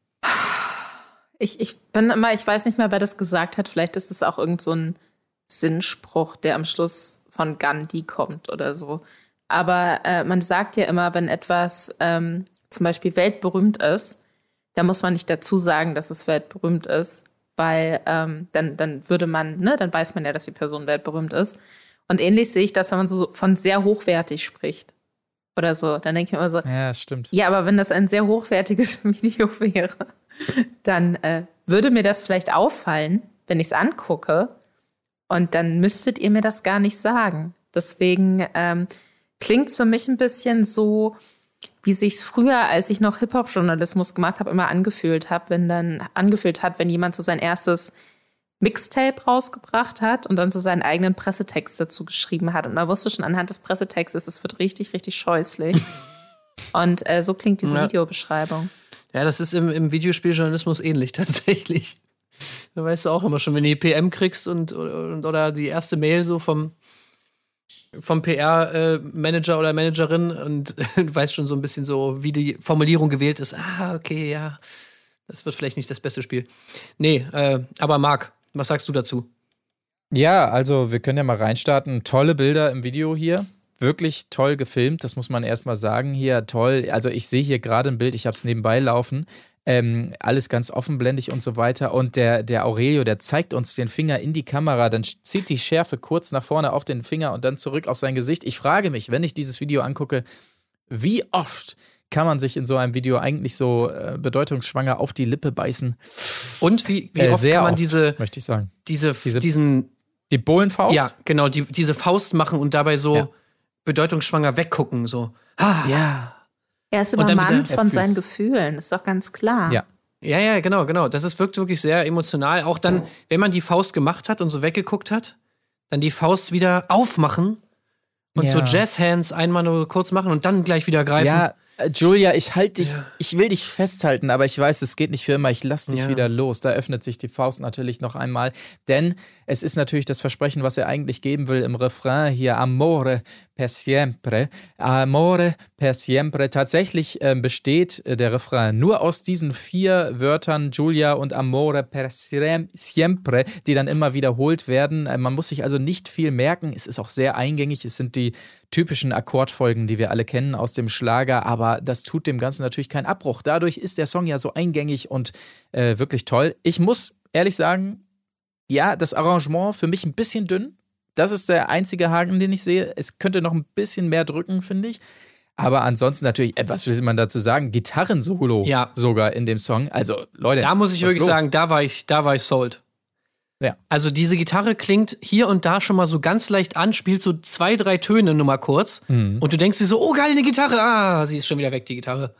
Ich, ich bin immer, ich weiß nicht mehr, wer das gesagt hat. Vielleicht ist es auch irgend so ein Sinnspruch, der am Schluss von Gandhi kommt oder so. Aber äh, man sagt ja immer, wenn etwas ähm, zum Beispiel weltberühmt ist, da muss man nicht dazu sagen, dass es weltberühmt ist, weil ähm, dann, dann würde man, ne, dann weiß man ja, dass die Person weltberühmt ist. Und ähnlich sehe ich das, wenn man so von sehr hochwertig spricht oder so. Dann denke ich mir immer so, Ja, stimmt. ja, aber wenn das ein sehr hochwertiges (laughs) Video wäre, dann äh, würde mir das vielleicht auffallen, wenn ich es angucke. Und dann müsstet ihr mir das gar nicht sagen. Deswegen ähm, klingt es für mich ein bisschen so, wie sich's früher, als ich noch Hip-Hop-Journalismus gemacht habe, immer angefühlt habe, wenn dann angefühlt hat, wenn jemand so sein erstes Mixtape rausgebracht hat und dann so seinen eigenen Pressetext dazu geschrieben hat. Und man wusste schon anhand des Pressetextes, es wird richtig, richtig scheußlich. (laughs) Und äh, so klingt diese Ja. Videobeschreibung. Ja, das ist im, im Videospieljournalismus ähnlich (laughs) tatsächlich. Da weißt du auch immer schon, wenn du die PM kriegst und, und oder die erste Mail so vom, vom PR-Manager oder Managerin und (laughs) du weißt schon so ein bisschen so, wie die Formulierung gewählt ist. Ah, okay, ja. Das wird vielleicht nicht das beste Spiel. Nee, äh, aber Marc, was sagst du dazu? Ja, also wir können ja mal reinstarten. Tolle Bilder im Video hier. Wirklich toll gefilmt, das muss man erstmal sagen. Hier toll. Also ich sehe hier gerade ein Bild, ich habe es nebenbei laufen. Ähm, alles ganz offenblendig und so weiter. Und der, der Aurelio, der zeigt uns den Finger in die Kamera, dann zieht die Schärfe kurz nach vorne auf den Finger und dann zurück auf sein Gesicht. Ich frage mich, wenn ich dieses Video angucke, wie oft kann man sich in so einem Video eigentlich so äh, bedeutungsschwanger auf die Lippe beißen? Und wie, wie Äh, oft sehr kann man oft, diese, möchte ich sagen. diese, Diese- diesen Die Bullenfaust? Ja, genau, die, diese Faust machen und dabei so Ja. Bedeutungsschwanger weggucken, so. Ah, Ja. Er ist übermannt von seinen. Gefühlen, ist doch ganz klar. Ja. Ja, ja, genau, genau. Das ist, wirkt wirklich sehr emotional. Auch dann, wenn man die Faust gemacht hat und so weggeguckt hat, dann die Faust wieder aufmachen und so Ja. Jazz-Hands einmal nur kurz machen und dann gleich wieder greifen. Ja, Julia, ich halte dich, ich will dich festhalten, aber ich weiß, es geht nicht für immer. Ich lass dich Ja. wieder los. Da öffnet sich die Faust natürlich noch einmal. Denn es ist natürlich das Versprechen, was er eigentlich geben will im Refrain hier. Amore per siempre. Amore per siempre. Tatsächlich ähm, besteht äh, der Refrain nur aus diesen vier Wörtern Julia und Amore per siem- siempre, die dann immer wiederholt werden. Äh, man muss sich also nicht viel merken. Es ist auch sehr eingängig. Es sind die typischen Akkordfolgen, die wir alle kennen aus dem Schlager, aber das tut dem Ganzen natürlich keinen Abbruch. Dadurch ist der Song ja so eingängig und äh, wirklich toll. Ich muss ehrlich sagen, ja, das Arrangement für mich ein bisschen dünn. Das ist der einzige Haken, den ich sehe. Es könnte noch ein bisschen mehr drücken, finde ich. Aber ansonsten natürlich, äh, was will man dazu sagen? Gitarrensolo Ja. sogar in dem Song. Also, Leute. Da muss ich wirklich los? sagen, da war ich, da war ich sold. Ja. Also diese Gitarre klingt hier und da schon mal so ganz leicht an, spielt so zwei, drei Töne nur mal kurz. Mhm. Und du denkst dir so, oh geil, eine Gitarre. Ah, sie ist schon wieder weg, die Gitarre.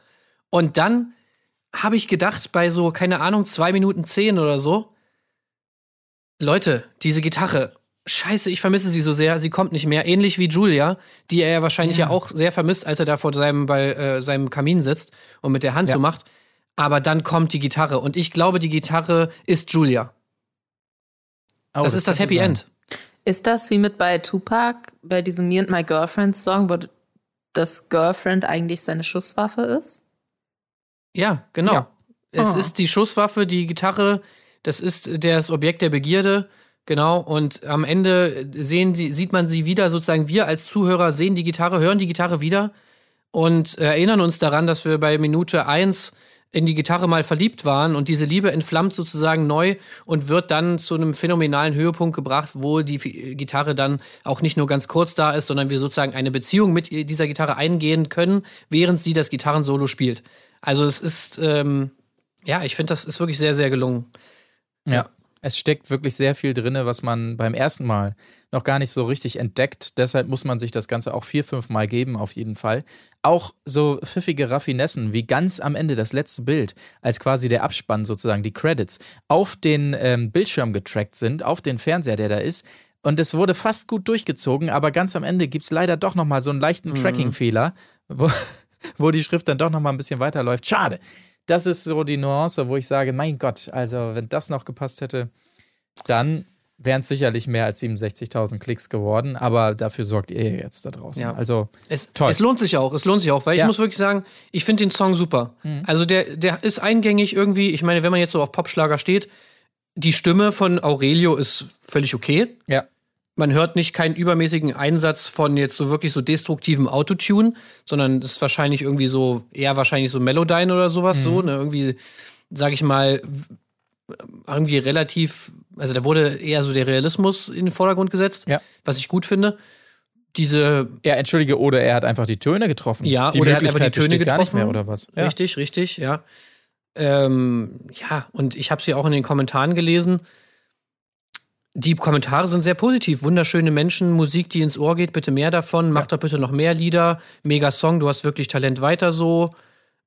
Und dann habe ich gedacht, bei so, keine Ahnung, zwei Minuten zehn oder so, Leute, diese Gitarre, scheiße, ich vermisse sie so sehr, sie kommt nicht mehr. Ähnlich wie Julia, die er ja wahrscheinlich ja, auch sehr vermisst, als er da vor seinem, bei äh, seinem Kamin sitzt und mit der Hand Ja. so macht. Aber dann kommt die Gitarre und ich glaube, die Gitarre ist Julia. Oh, das, ist das Happy sein. End. Ist das wie mit bei Tupac, bei diesem Me and My Girlfriend Song, wo das Girlfriend eigentlich seine Schusswaffe ist? Ja, genau. Ja. Es Ah. ist die Schusswaffe, die Gitarre, das ist das Objekt der Begierde. Genau, und am Ende sehen sie, sieht man sie wieder, sozusagen wir als Zuhörer sehen die Gitarre, hören die Gitarre wieder und erinnern uns daran, dass wir bei Minute eins in die Gitarre mal verliebt waren und diese Liebe entflammt sozusagen neu und wird dann zu einem phänomenalen Höhepunkt gebracht, wo die Gitarre dann auch nicht nur ganz kurz da ist, sondern wir sozusagen eine Beziehung mit dieser Gitarre eingehen können, während sie das Gitarrensolo spielt. Also es ist, ähm, ja, ich finde, das ist wirklich sehr, sehr gelungen. Ja. Es steckt wirklich sehr viel drin, was man beim ersten Mal noch gar nicht so richtig entdeckt. Deshalb muss man sich das Ganze auch vier, fünf Mal geben, auf jeden Fall. Auch so pfiffige Raffinessen wie ganz am Ende das letzte Bild, als quasi der Abspann sozusagen, die Credits, auf den ähm, Bildschirm getrackt sind, auf den Fernseher, der da ist. Und es wurde fast gut durchgezogen, aber ganz am Ende gibt es leider doch nochmal so einen leichten mhm. Tracking-Fehler, wo, (laughs) wo die Schrift dann doch nochmal ein bisschen weiterläuft. Schade das ist so die Nuance, wo ich sage, mein Gott, also wenn das noch gepasst hätte, dann wären es sicherlich mehr als 67.000 Klicks geworden, aber dafür sorgt ihr jetzt da draußen. Ja. Also es, toll. Es lohnt sich auch, es lohnt sich auch, weil ja. ich muss wirklich sagen, ich finde den Song super. Mhm. Also der, der ist eingängig irgendwie. Ich meine, wenn man jetzt so auf Popschlager steht, die Stimme von Aurelio ist völlig okay. Ja man hört nicht keinen übermäßigen Einsatz von jetzt so wirklich so destruktivem Autotune, sondern es ist wahrscheinlich irgendwie so, eher wahrscheinlich so Melodyne oder sowas, mhm. so, ne, irgendwie, sag ich mal, irgendwie relativ, also da wurde eher so der Realismus in den Vordergrund gesetzt, ja. was ich gut finde. Diese. Ja, entschuldige, oder er hat einfach die Töne getroffen. Ja, die oder er hat einfach die Töne getroffen. Gar nicht mehr, oder was? Ja. Richtig, richtig, ja. Ähm, ja, und ich habe sie auch in den Kommentaren gelesen die Kommentare sind sehr positiv. Wunderschöne Menschen, Musik, die ins Ohr geht, bitte mehr davon. Mach ja. doch bitte noch mehr Lieder. Mega Song, du hast wirklich Talent weiter so.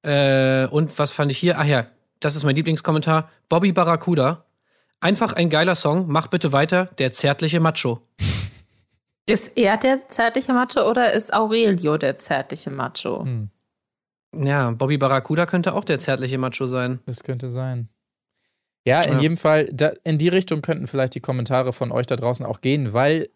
Äh, und was fand ich hier? Ach ja, das ist mein Lieblingskommentar. Bobby Barracuda. Einfach ein geiler Song, mach bitte weiter, der zärtliche Macho. (laughs) Ist er der zärtliche Macho oder ist Aurelio der zärtliche Macho? Hm. Ja, Bobby Barracuda könnte auch der zärtliche Macho sein. Das könnte sein. Ja, in ja. jedem Fall, da, in die Richtung könnten vielleicht die Kommentare von euch da draußen auch gehen, weil,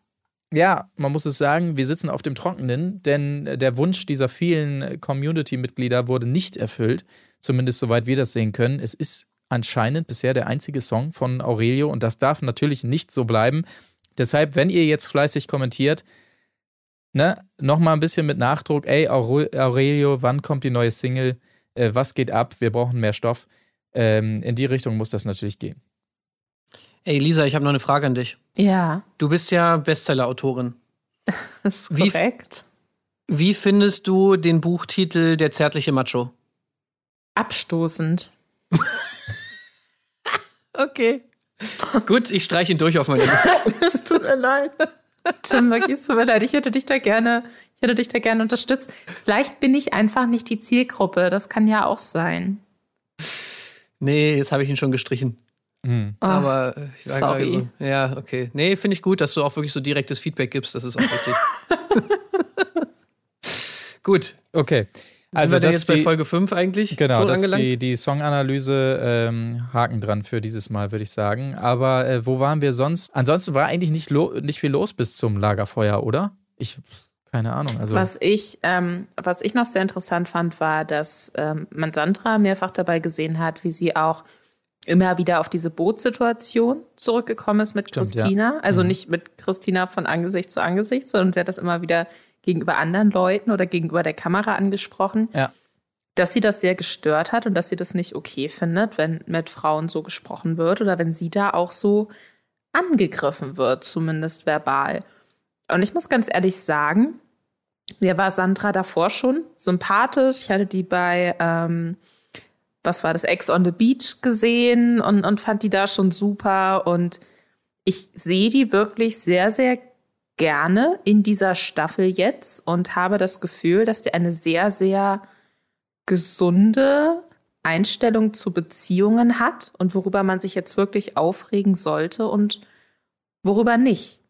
ja, man muss es sagen, wir sitzen auf dem Trockenen, denn der Wunsch dieser vielen Community-Mitglieder wurde nicht erfüllt, zumindest soweit wir das sehen können. Es ist anscheinend bisher der einzige Song von Aurelio und das darf natürlich nicht so bleiben. Deshalb, wenn ihr jetzt fleißig kommentiert, ne, nochmal ein bisschen mit Nachdruck, ey, Aurelio, wann kommt die neue Single? Äh, was geht ab? Wir brauchen mehr Stoff. Ähm, in die Richtung muss das natürlich gehen. Ey, Lisa, ich habe noch eine Frage an dich. Ja. Du bist ja Bestseller-Autorin. (laughs) Das ist korrekt. Wie, wie findest du den Buchtitel Der zärtliche Macho? Abstoßend. (laughs) okay. Gut, ich streiche ihn durch auf meine Liste. (laughs) es tut mir leid. Tim, wirklich, es tut mir leid. Ich hätte dich da gerne, ich hätte dich da gerne unterstützt. Vielleicht bin ich einfach nicht die Zielgruppe. Das kann ja auch sein. Nee, jetzt habe ich ihn schon gestrichen. Mhm. Aber ich war sorry. so, ja, okay. Nee, finde ich gut, dass du auch wirklich so direktes Feedback gibst. Das ist auch richtig. (laughs) gut. Okay. Also Sind wir jetzt die, bei Folge 5 eigentlich? Genau, das ist die, die Songanalyse ähm, Haken dran für dieses Mal, würde ich sagen. Aber äh, wo waren wir sonst? Ansonsten war eigentlich nicht, nicht viel los bis zum Lagerfeuer, oder? Ich keine Ahnung. Also was ich, ähm, was ich noch sehr interessant fand, war, dass ähm, man Sandra mehrfach dabei gesehen hat, wie sie auch immer wieder auf diese Bootssituation zurückgekommen ist mit Stimmt, Christina. Ja. Also mhm. nicht mit Christina von Angesicht zu Angesicht, sondern sie hat das immer wieder gegenüber anderen Leuten oder gegenüber der Kamera angesprochen. Ja. Dass sie das sehr gestört hat und dass sie das nicht okay findet, wenn mit Frauen so gesprochen wird oder wenn sie da auch so angegriffen wird, zumindest verbal. Und ich muss ganz ehrlich sagen, mir war Sandra davor schon sympathisch. Ich hatte die bei, ähm, was war das, Ex on the Beach gesehen und, und fand die da schon super. Und ich sehe die wirklich sehr, sehr gerne in dieser Staffel jetzt und habe das Gefühl, dass die eine sehr, sehr gesunde Einstellung zu Beziehungen hat und worüber man sich jetzt wirklich aufregen sollte und worüber nicht.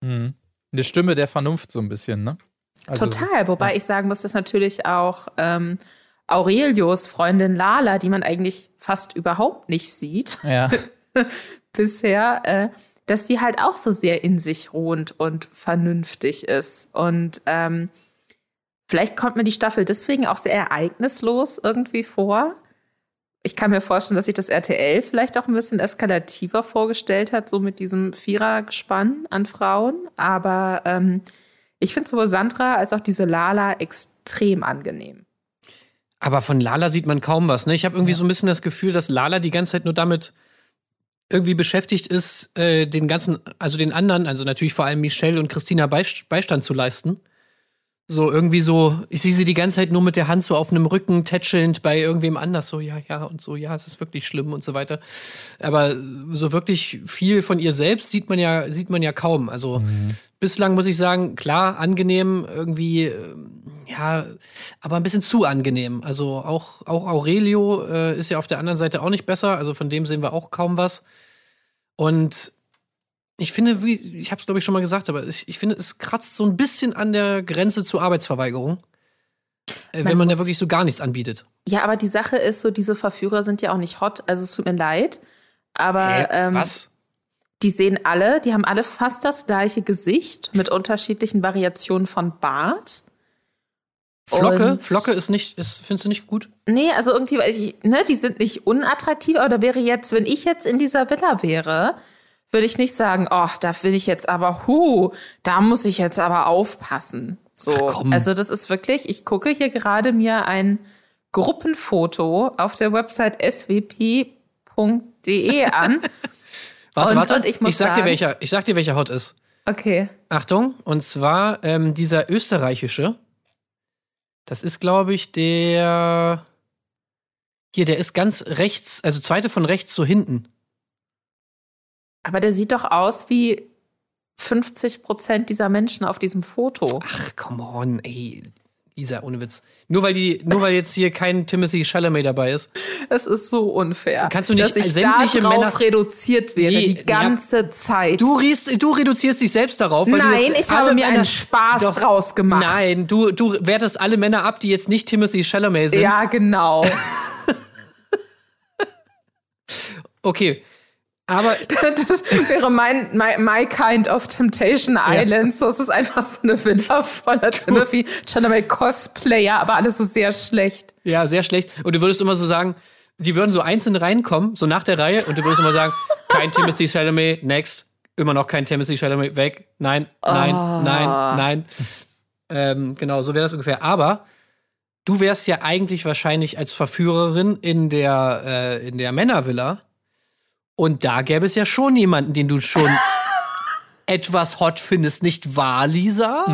Mhm. Eine Stimme der Vernunft so ein bisschen, ne? Also, Total, wobei ja. ich sagen muss, dass natürlich auch ähm, Aurelios Freundin Lala, die man eigentlich fast überhaupt nicht sieht ja. (laughs) bisher, äh, dass die halt auch so sehr in sich ruhend und vernünftig ist. Und ähm, vielleicht kommt mir die Staffel deswegen auch sehr ereignislos irgendwie vor ich kann mir vorstellen, dass sich das RTL vielleicht auch ein bisschen eskalativer vorgestellt hat, so mit diesem Vierergespann an Frauen. Aber ähm, ich finde sowohl Sandra als auch diese Lala extrem angenehm. Aber von Lala sieht man kaum was. Ne? Ich habe irgendwie so ein bisschen das Gefühl, dass Lala die ganze Zeit nur damit irgendwie beschäftigt ist, äh, den ganzen, also den anderen, also natürlich vor allem Michelle und Christina Beist- Beistand zu leisten. So irgendwie so, ich sehe sie die ganze Zeit nur mit der Hand so auf einem Rücken tätschelnd bei irgendwem anders, so ja, ja und so, ja, es ist wirklich schlimm und so weiter. Aber so wirklich viel von ihr selbst sieht man ja, sieht man ja kaum. Also bislang muss ich sagen, klar, angenehm, irgendwie, äh, ja, aber ein bisschen zu angenehm. Also auch, auch Aurelio äh, ist ja auf der anderen Seite auch nicht besser, also von dem sehen wir auch kaum was. Und ich finde, wie, ich habe es glaube ich schon mal gesagt, aber ich, ich finde, es kratzt so ein bisschen an der Grenze zur Arbeitsverweigerung, äh, Man wenn man ja muss- wirklich so gar nichts anbietet. Ja, aber die Sache ist so, diese Verführer sind ja auch nicht hot, also es tut mir leid. Aber Hä? ähm, Was? die sehen alle, die haben alle fast das gleiche Gesicht mit unterschiedlichen Variationen von Bart. Flocke? und- Flocke ist nicht, ist, findest du nicht gut? Nee, also irgendwie, ne, die sind nicht unattraktiv, aber da wäre jetzt, wenn ich jetzt in dieser Villa wäre, würde ich nicht sagen, oh, da will ich jetzt aber, hu, da muss ich jetzt aber aufpassen. So, also das ist wirklich, ich gucke hier gerade mir ein Gruppenfoto auf der Website swp.de (laughs) an. Warte, Und- warte. und ich muss sag dir sagen- welcher, ich sag dir welcher hot ist. Okay. Achtung, und zwar ähm, dieser österreichische. Das ist, glaube ich, der. Hier, der ist ganz rechts, also zweite von rechts so hinten. Aber der sieht doch aus wie 50 Prozent dieser Menschen auf diesem Foto. Ach, come on, ey. Lisa, ohne Witz. Nur weil die, nur weil jetzt hier kein Timothy Chalamet dabei ist. Es ist so unfair. Kannst du nicht dass ich sämtliche da drauf Männer- reduziert werde, Nee, die ganze Zeit. Du, riechst, du reduzierst dich selbst darauf. weil du Nein, ich habe mir einen Spaß Doch, draus gemacht. Nein, du, du wertest alle Männer ab, die jetzt nicht Timothy Chalamet sind. Ja, genau. (laughs) Okay. Aber (laughs) Das wäre mein, my, my kind of Temptation Island. So es ist einfach so eine Villa voller Timothy Chalamet Cosplayer, aber alles so sehr schlecht. Ja, sehr schlecht. Und du würdest immer so sagen, die würden so einzeln reinkommen, so nach der Reihe, und du würdest immer sagen, (laughs) kein Timothy Chalamet, next. Immer noch kein Timothy Chalamet, weg. Nein, nein, nein, nein. Ähm, genau, so wäre das ungefähr. Aber du wärst ja eigentlich wahrscheinlich als Verführerin in der, äh, in der Männervilla. Und da gäbe es ja schon jemanden, den du schon (laughs) etwas hot findest, nicht wahr, Lisa?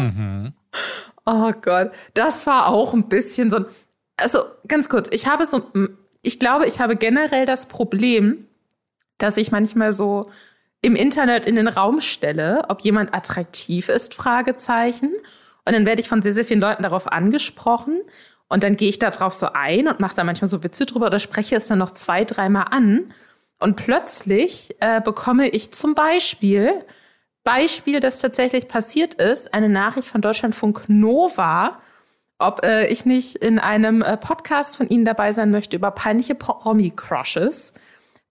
Oh Gott, das war auch ein bisschen so ein. Also ganz kurz, ich habe so, ich glaube, ich habe generell das Problem, dass ich manchmal so im Internet in den Raum stelle, ob jemand attraktiv ist, Fragezeichen. Und dann werde ich von sehr, sehr vielen Leuten darauf angesprochen. Und dann gehe ich da drauf so ein und mache da manchmal so Witze drüber oder spreche es dann noch zwei, dreimal an. Und plötzlich äh, bekomme ich zum Beispiel, Beispiel, das tatsächlich passiert ist, eine Nachricht von Deutschlandfunk Nova, ob äh, ich nicht in einem äh, Podcast von Ihnen dabei sein möchte über peinliche Promi-Crushes,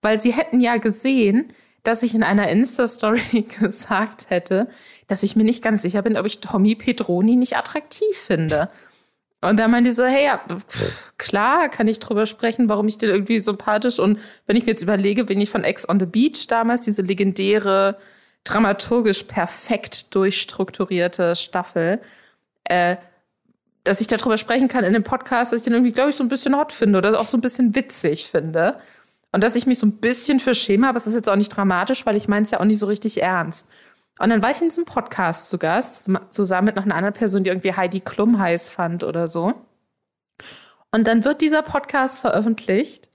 weil Sie hätten ja gesehen, dass ich in einer Insta-Story (laughs) gesagt hätte, dass ich mir nicht ganz sicher bin, ob ich Tommy Petroni nicht attraktiv finde. Und dann meinte die so, hey, ja, pff, klar, kann ich drüber sprechen, warum ich den irgendwie sympathisch und wenn ich mir jetzt überlege, wen ich von Ex on the Beach damals, diese legendäre, dramaturgisch perfekt durchstrukturierte Staffel, äh, dass ich darüber sprechen kann in dem Podcast, dass ich den irgendwie, glaube ich, so ein bisschen hot finde oder auch so ein bisschen witzig finde. Und dass ich mich so ein bisschen für schäme, aber es ist jetzt auch nicht dramatisch, weil ich meine es ja auch nicht so richtig ernst. Und dann war ich in diesem Podcast zu Gast, zusammen mit noch einer anderen Person, die irgendwie Heidi Klum heiß fand oder so. Und dann wird dieser Podcast veröffentlicht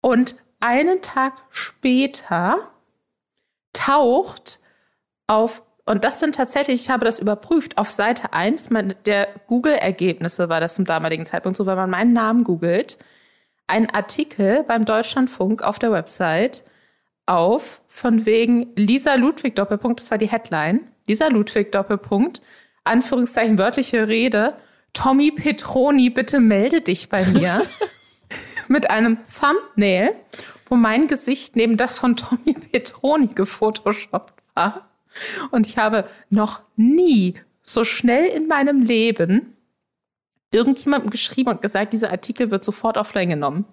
und einen Tag später taucht auf, und das sind tatsächlich, ich habe das überprüft, auf Seite 1 der Google-Ergebnisse war das zum damaligen Zeitpunkt so, wenn man meinen Namen googelt, ein Artikel beim Deutschlandfunk auf der Website auf von wegen Lisa Ludwig Doppelpunkt, das war die Headline, Lisa Ludwig Doppelpunkt, Anführungszeichen wörtliche Rede, Tommy Petroni, bitte melde dich bei mir. (laughs) Mit einem Thumbnail, wo mein Gesicht neben das von Tommy Petroni gefotoshoppt war. Und ich habe noch nie so schnell in meinem Leben irgendjemandem geschrieben und gesagt, dieser Artikel wird sofort offline genommen.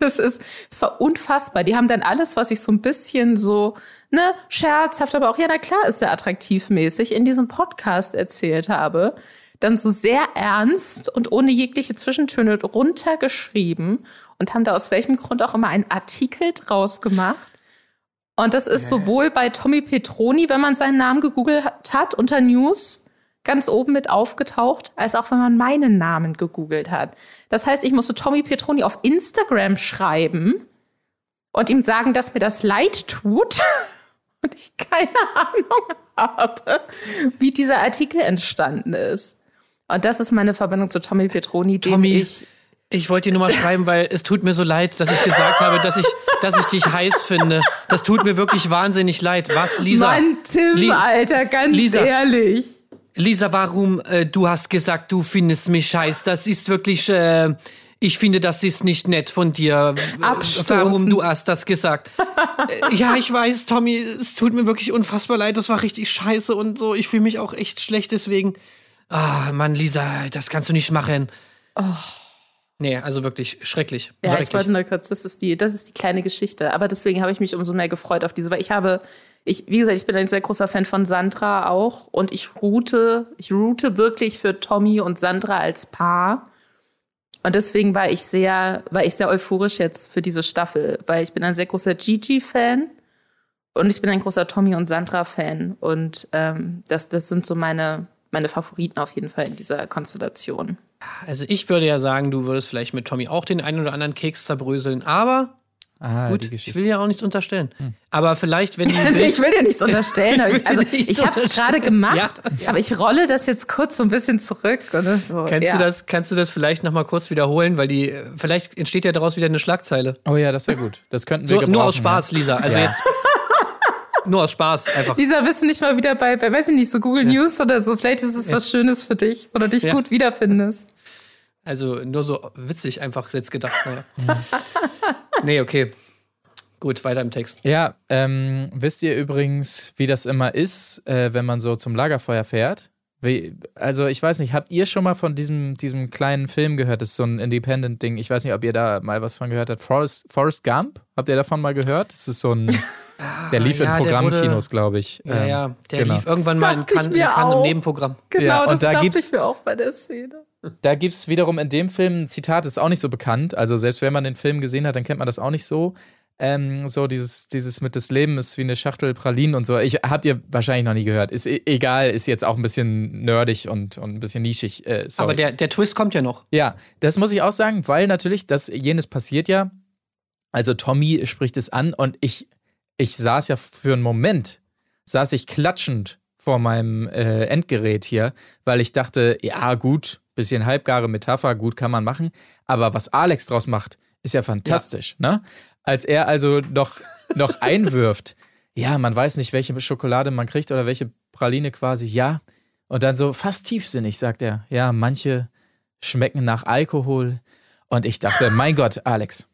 Das ist, es war unfassbar. Die haben dann alles, was ich so ein bisschen so, ne, scherzhaft, aber auch, ja, na klar ist er attraktivmäßig in diesem Podcast erzählt habe. dann so sehr ernst und ohne jegliche Zwischentöne runtergeschrieben und haben da aus welchem Grund auch immer einen Artikel draus gemacht. Und das ist sowohl bei Tommy Petroni, wenn man seinen Namen gegoogelt hat, unter News ganz oben mit aufgetaucht, als auch wenn man meinen Namen gegoogelt hat. Das heißt, ich musste Tommy Petroni auf Instagram schreiben und ihm sagen, dass mir das leid tut (laughs) und ich keine Ahnung habe, wie dieser Artikel entstanden ist. Und das ist meine Verbindung zu Tommy Petroni, dem Tommy, ich Ich wollte dir nur mal schreiben, weil es tut mir so leid, dass ich gesagt habe, dass ich, dass ich dich heiß finde. Das tut mir wirklich wahnsinnig leid. Was, Lisa? Mann, Tim, Li- Alter, ganz Lisa. ehrlich. Lisa, warum äh, du hast gesagt, du findest mich heiß? Das ist wirklich, äh, ich finde, das ist nicht nett von dir. Abstoßend. Warum du hast das gesagt? äh, ja, ich weiß, Tommy, es tut mir wirklich unfassbar leid. Das war richtig scheiße und so. Ich fühle mich auch echt schlecht deswegen. Ah, Mann, Lisa, das kannst du nicht machen. Nee, also wirklich schrecklich. Ja, ich schrecklich. wollte nur kurz, das ist die, das ist die kleine Geschichte. Aber deswegen habe ich mich umso mehr gefreut auf diese, weil ich habe, ich, wie gesagt, ich bin ein sehr großer Fan von Sandra auch und ich route, ich route wirklich für Tommy und Sandra als Paar. Und deswegen war ich sehr, war ich sehr euphorisch jetzt für diese Staffel, weil ich bin ein sehr großer Gigi-Fan und ich bin ein großer Tommy und Sandra-Fan. Und ähm, das, das sind so meine, meine Favoriten auf jeden Fall in dieser Konstellation. Also ich würde ja sagen, du würdest vielleicht mit Tommy auch den einen oder anderen Keks zerbröseln, aber Ah, gut, die ich will ja auch nichts unterstellen. Aber vielleicht, wenn (laughs) die ich will dir nichts (laughs) unterstellen. Aber ich, also ich habe es gerade gemacht, Ja. aber ich rolle das jetzt kurz so ein bisschen zurück. Oder so. Kannst ja. du das, kannst du das vielleicht noch mal kurz wiederholen, weil die vielleicht entsteht ja daraus wieder eine Schlagzeile. Oh ja, das wäre gut. Das könnten wir So, gebrauchen. nur aus Spaß, Lisa. Also Ja. jetzt nur aus Spaß einfach. Lisa, bist du nicht mal wieder bei, bei weiß ich nicht, so Google News oder so? Vielleicht ist es was Schönes für dich, wo du dich Ja. gut wiederfindest. Also nur so witzig einfach jetzt gedacht. Naja. (laughs) nee, okay. Gut, weiter im Text. Ja, ähm, wisst ihr übrigens, wie das immer ist, äh, wenn man so zum Lagerfeuer fährt? Wie, also ich weiß nicht, habt ihr schon mal von diesem, diesem kleinen Film gehört? Das ist so ein Independent-Ding. Ich weiß nicht, ob ihr da mal was von gehört habt. Forrest, Forrest Gump? Habt ihr davon mal gehört? Das ist so ein, (laughs) der lief Ah, ja, in Programmkinos, glaube ich. Ja, Ähm, ja, der genau. lief irgendwann Das mal in ich Cannes, in mir Cannes im. Nebenprogramm. Genau, Ja, und das da dachte gibt's- ich mir auch bei der Szene. Da gibt es wiederum in dem Film ein Zitat, das ist auch nicht so bekannt. Also selbst wenn man den Film gesehen hat, dann kennt man das auch nicht so. Ähm, so dieses, dieses mit das Leben ist wie eine Schachtel Pralinen und so. Ich habt ihr wahrscheinlich noch nie gehört. Ist e egal, ist jetzt auch ein bisschen nerdig und, und ein bisschen nischig. Äh. Aber der, der Twist kommt ja noch. Ja, das muss ich auch sagen, weil natürlich das jenes passiert ja. Also Tommy spricht es an und ich ich saß ja für einen Moment saß ich klatschend vor meinem äh, Endgerät hier, weil ich dachte, ja gut, bisschen halbgare Metapher, gut kann man machen, aber was Alex draus macht, ist ja fantastisch, ne? Als er also noch noch (laughs) einwirft, ja, man weiß nicht, welche Schokolade man kriegt oder welche Praline quasi, ja. Und dann so fast tiefsinnig sagt er, ja, manche schmecken nach Alkohol. Und ich dachte, mein Gott, Alex,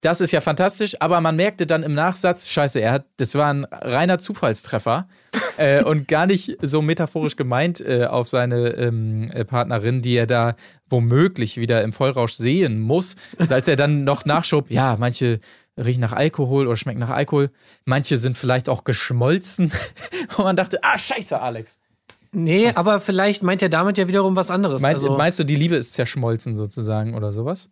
das ist ja fantastisch, aber man merkte dann im Nachsatz, scheiße, er hat, das war ein reiner Zufallstreffer (laughs) äh, und gar nicht so metaphorisch gemeint äh, auf seine ähm, äh, Partnerin, die er da womöglich wieder im Vollrausch sehen muss, als er dann noch nachschob, ja, manche riechen nach Alkohol oder schmecken nach Alkohol, manche sind vielleicht auch geschmolzen (laughs) und man dachte, ah, scheiße, Alex. Nee, aber vielleicht meint er damit ja wiederum was anderes. Meinst, also, meinst du, die Liebe ist zerschmolzen sozusagen oder sowas?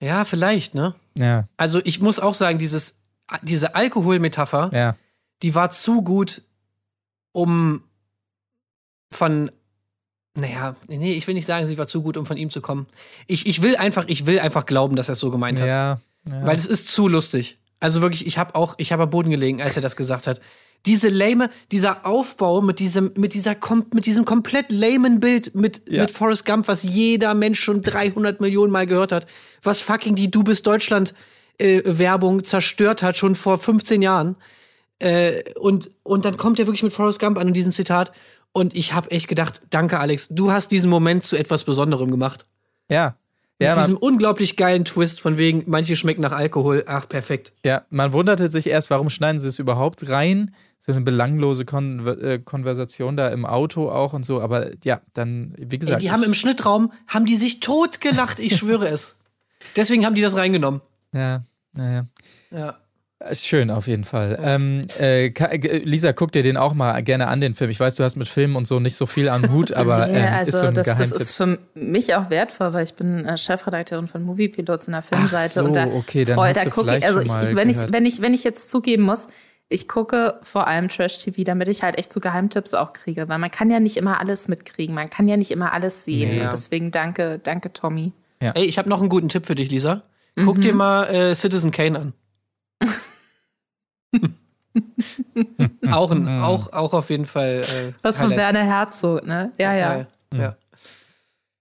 ja, vielleicht, ne? Ja, Also ich muss auch sagen, dieses, diese Alkoholmetapher, ja. die war zu gut, um von, naja, nee, ich will nicht sagen, sie war zu gut, um von ihm zu kommen. Ich, ich will einfach, ich will einfach glauben, dass er es so gemeint hat. Ja, ja. Weil es ist zu lustig. Also wirklich, ich habe auch, ich habe am Boden gelegen, als er das gesagt hat. Diese lame, dieser Aufbau mit diesem, mit dieser, mit diesem komplett lamen Bild mit, Ja. mit Forrest Gump, was jeder Mensch schon 300 Millionen Mal gehört hat, was fucking die Du bist Deutschland äh, Werbung zerstört hat, schon vor 15 Jahren. Äh, und, und dann kommt er wirklich mit Forrest Gump an in diesem Zitat. Und ich habe echt gedacht, danke Alex, du hast diesen Moment zu etwas Besonderem gemacht. ja. Ja, mit diesem unglaublich geilen Twist von wegen, manche schmecken nach Alkohol. Ach, perfekt. ja, man wunderte sich erst, warum schneiden sie es überhaupt rein? So eine belanglose Kon äh, Konversation da im Auto auch und so. Aber ja, dann, wie Ey, gesagt. die haben im Schnittraum, haben die sich totgelacht, ich schwöre es. (laughs) Deswegen haben die das reingenommen. ja, ja, ja. Ja. Ist Schön, auf jeden Fall. Ähm, äh, äh, Lisa, guck dir den auch mal gerne an, den Film. Ich weiß, du hast mit Filmen und so nicht so viel am Hut, (laughs) aber ähm, Ja, ist also so ein das, das Geheimtipp. ist für mich auch wertful, weil ich bin äh, Chefredakteurin von Moviepilots einer Filmseite so, und da, okay, dann freu- hast da du gucke ich, also ich, wenn ich wenn ich wenn ich jetzt zugeben muss, ich gucke vor allem Trash-TV, damit ich halt echt so Geheimtipps auch kriege, weil man kann ja nicht immer alles mitkriegen, man kann ja nicht immer alles sehen. Nee. Und deswegen danke, danke Tommy. Ey, ich habe noch einen guten Tipp für dich, Lisa. Guck dir mal äh, Citizen Kane an. (laughs) (laughs) auch, ein, auch, auch auf jeden Fall. Äh, Was von. Werner Herzog, ne? Ja, ja. Ja, ja.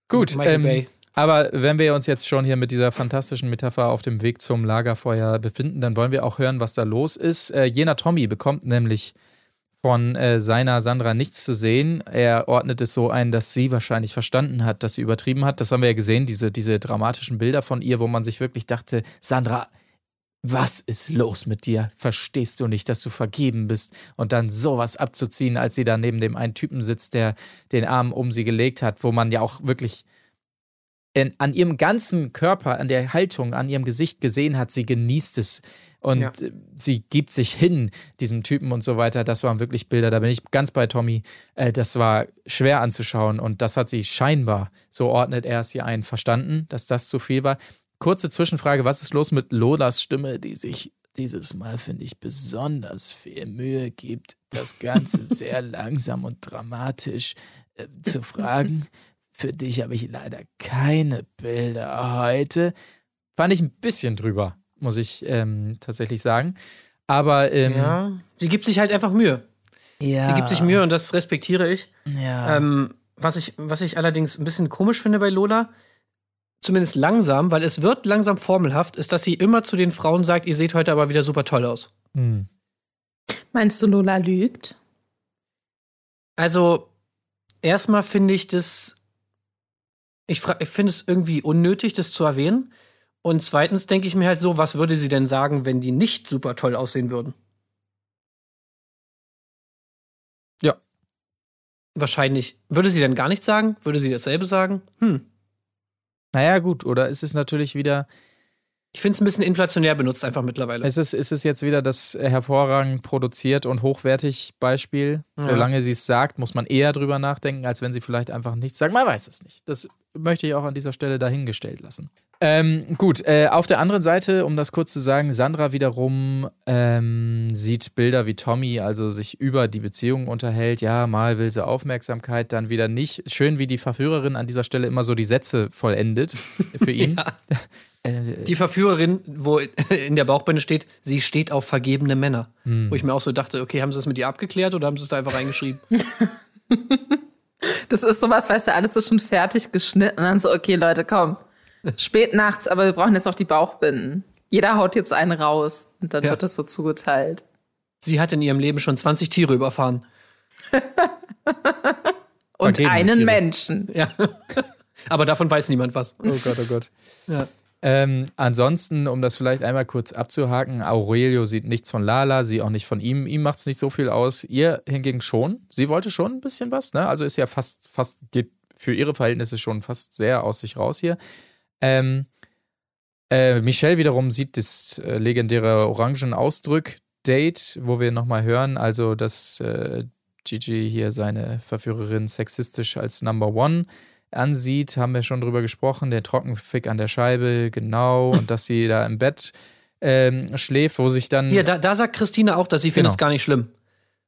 Gut, Michael ähm, aber wenn wir uns jetzt schon hier mit dieser fantastischen Metapher auf dem Weg zum Lagerfeuer befinden, dann wollen wir auch hören, was da los ist. Äh, jener Tommy bekommt nämlich von äh, seiner Sandra nichts zu sehen. Er ordnet es so ein, dass sie wahrscheinlich verstanden hat, dass sie übertrieben hat. Das haben wir ja gesehen, diese, diese dramatischen Bilder von ihr, wo man sich wirklich dachte, Sandra, was ist los mit dir? Verstehst du nicht, dass du vergeben bist? Und dann sowas abzuziehen, als sie da neben dem einen Typen sitzt, der den Arm um sie gelegt hat, wo man ja auch wirklich in, an ihrem ganzen Körper, an der Haltung, an ihrem Gesicht gesehen hat, sie genießt es und Ja. sie gibt sich hin, diesem Typen und so weiter. Das waren wirklich Bilder, da bin ich ganz bei Tommy. Äh, das war schwer anzuschauen und das hat sie scheinbar, so ordnet er es hier ein, verstanden, dass das zu viel war. Kurze Zwischenfrage, was ist los mit Lolas Stimme, die sich dieses Mal, finde ich, besonders viel Mühe gibt, das Ganze (laughs) sehr langsam und dramatisch äh, zu fragen? Für dich habe ich leider keine Bilder heute. Fand ich ein bisschen drüber, muss ich ähm, tatsächlich sagen. Aber ähm, ja. Sie gibt sich halt einfach Mühe. ja, Sie gibt sich Mühe und das respektiere ich. Ja. Ähm, was, ich, was ich allerdings ein bisschen komisch finde bei Lola, zumindest langsam, weil es wird langsam formelhaft, ist, dass sie immer zu den Frauen sagt, ihr seht heute aber wieder super toll aus. Hm. Meinst du, Lola lügt? Also, erstmal finde ich das, ich, ich finde es irgendwie unnötig, das zu erwähnen. Und zweitens denke ich mir halt so, was würde sie denn sagen, wenn die nicht super toll aussehen würden? Ja. Wahrscheinlich. Würde sie denn gar nichts sagen? Würde sie dasselbe sagen? Hm. Naja, gut, oder ist es natürlich wieder, Ich finde es ein bisschen inflationär benutzt einfach mittlerweile. ist es, ist es jetzt wieder das hervorragend produziert und hochwertig Beispiel? Ja. Solange sie es sagt, muss man eher drüber nachdenken, als wenn sie vielleicht einfach nichts sagt. Man weiß es nicht. Das möchte ich auch an dieser Stelle dahingestellt lassen. Ähm, gut, äh, auf der anderen Seite, um das kurz zu sagen, Sandra wiederum ähm, sieht Bilder wie Tommy, also sich über die Beziehung unterhält. Ja, mal will sie Aufmerksamkeit, dann wieder nicht. Schön, wie die Verführerin an dieser Stelle immer so die Sätze vollendet für ihn. (laughs) Äh, Die Verführerin, wo in der Bauchbinde steht, sie steht auf vergebene Männer. Wo ich mir auch so dachte, okay, haben sie das mit ihr abgeklärt oder haben sie es da einfach reingeschrieben? (laughs) Das ist sowas, weißt du, alles ist schon fertig geschnitten. Und dann so, okay, Leute, komm. Spät nachts, aber wir brauchen jetzt noch die Bauchbinden. Jeder haut jetzt einen raus. Und dann Ja. wird das so zugeteilt. sie hat in ihrem Leben schon 20 Tiere überfahren. (laughs) Und einen Tiere. Menschen. Ja. (laughs) Aber davon weiß niemand was. Oh Gott, oh Gott. (laughs) Ja. Ähm, ansonsten, um das vielleicht einmal kurz abzuhaken, Aurelio sieht nichts von Lala, sie auch nicht von ihm. Ihm macht es nicht so viel aus. Ihr hingegen schon. Sie wollte schon ein bisschen was, ne? Also ist ja fast, fast, geht für ihre Verhältnisse schon fast sehr aus sich raus hier. Ähm, äh, Michelle wiederum sieht das äh, legendäre Orangen-Ausdrück-Date, wo wir nochmal hören, also dass äh, Gigi hier seine Verführerin sexistisch als Number One ansieht, haben wir schon drüber gesprochen, der Trockenfick an der Scheibe, genau, (laughs) und dass sie da im Bett ähm, schläft, wo sich dann Hier, da, da sagt Christina auch, dass sie findet Genau. es gar nicht schlimm.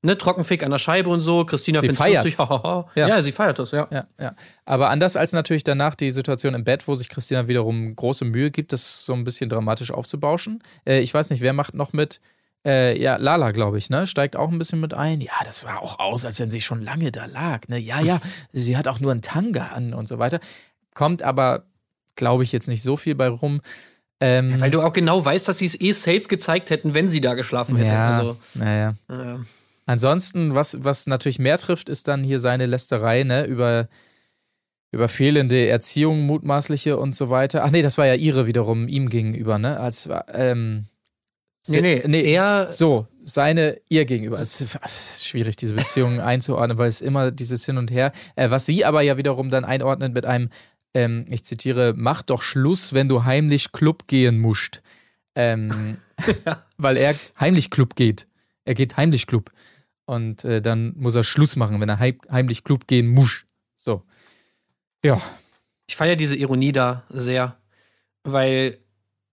Ne, Trockenfick an der Scheibe und so. Christina findet lustig. (laughs) hahaha. Ja. ja. sie feiert das, ja. Ja, ja. Aber anders als natürlich danach die Situation im Bett, wo sich Christina wiederum große Mühe gibt, das so ein bisschen dramatisch aufzubauschen. Äh, ich weiß nicht, wer macht noch mit? Äh, ja, Lala, glaube ich, ne? Steigt auch ein bisschen mit ein. Ja, das war auch aus, als wenn sie schon lange da lag. Ne? Ja, ja, sie hat auch nur einen Tanga an und so weiter. Kommt aber, glaube ich, jetzt nicht so viel bei rum. Ähm, Weil du auch genau weißt, dass sie es eh safe gezeigt hätten, wenn sie da geschlafen hätte. ja, Also, naja. äh, Ansonsten, was, was natürlich mehr trifft, ist dann hier seine Lästerei, ne, über, über fehlende Erziehung, mutmaßliche und so weiter. Ach nee, das war ja ihre wiederum ihm gegenüber, ne? Als, ähm, Nee, nee, er- So, seine ihr gegenüber. Es ist schwierig, diese Beziehungen (laughs) einzuordnen, weil es immer dieses Hin und Her. Äh, was sie aber ja wiederum dann einordnet mit einem, ähm, ich zitiere, mach doch Schluss, wenn du heimlich Club gehen musst. Ähm, (laughs) Weil er heimlich Club geht. Er geht heimlich Club. Und äh, dann muss er Schluss machen, wenn er heim, heimlich Club gehen muss. So. Ja. Ich feiere diese Ironie da sehr, weil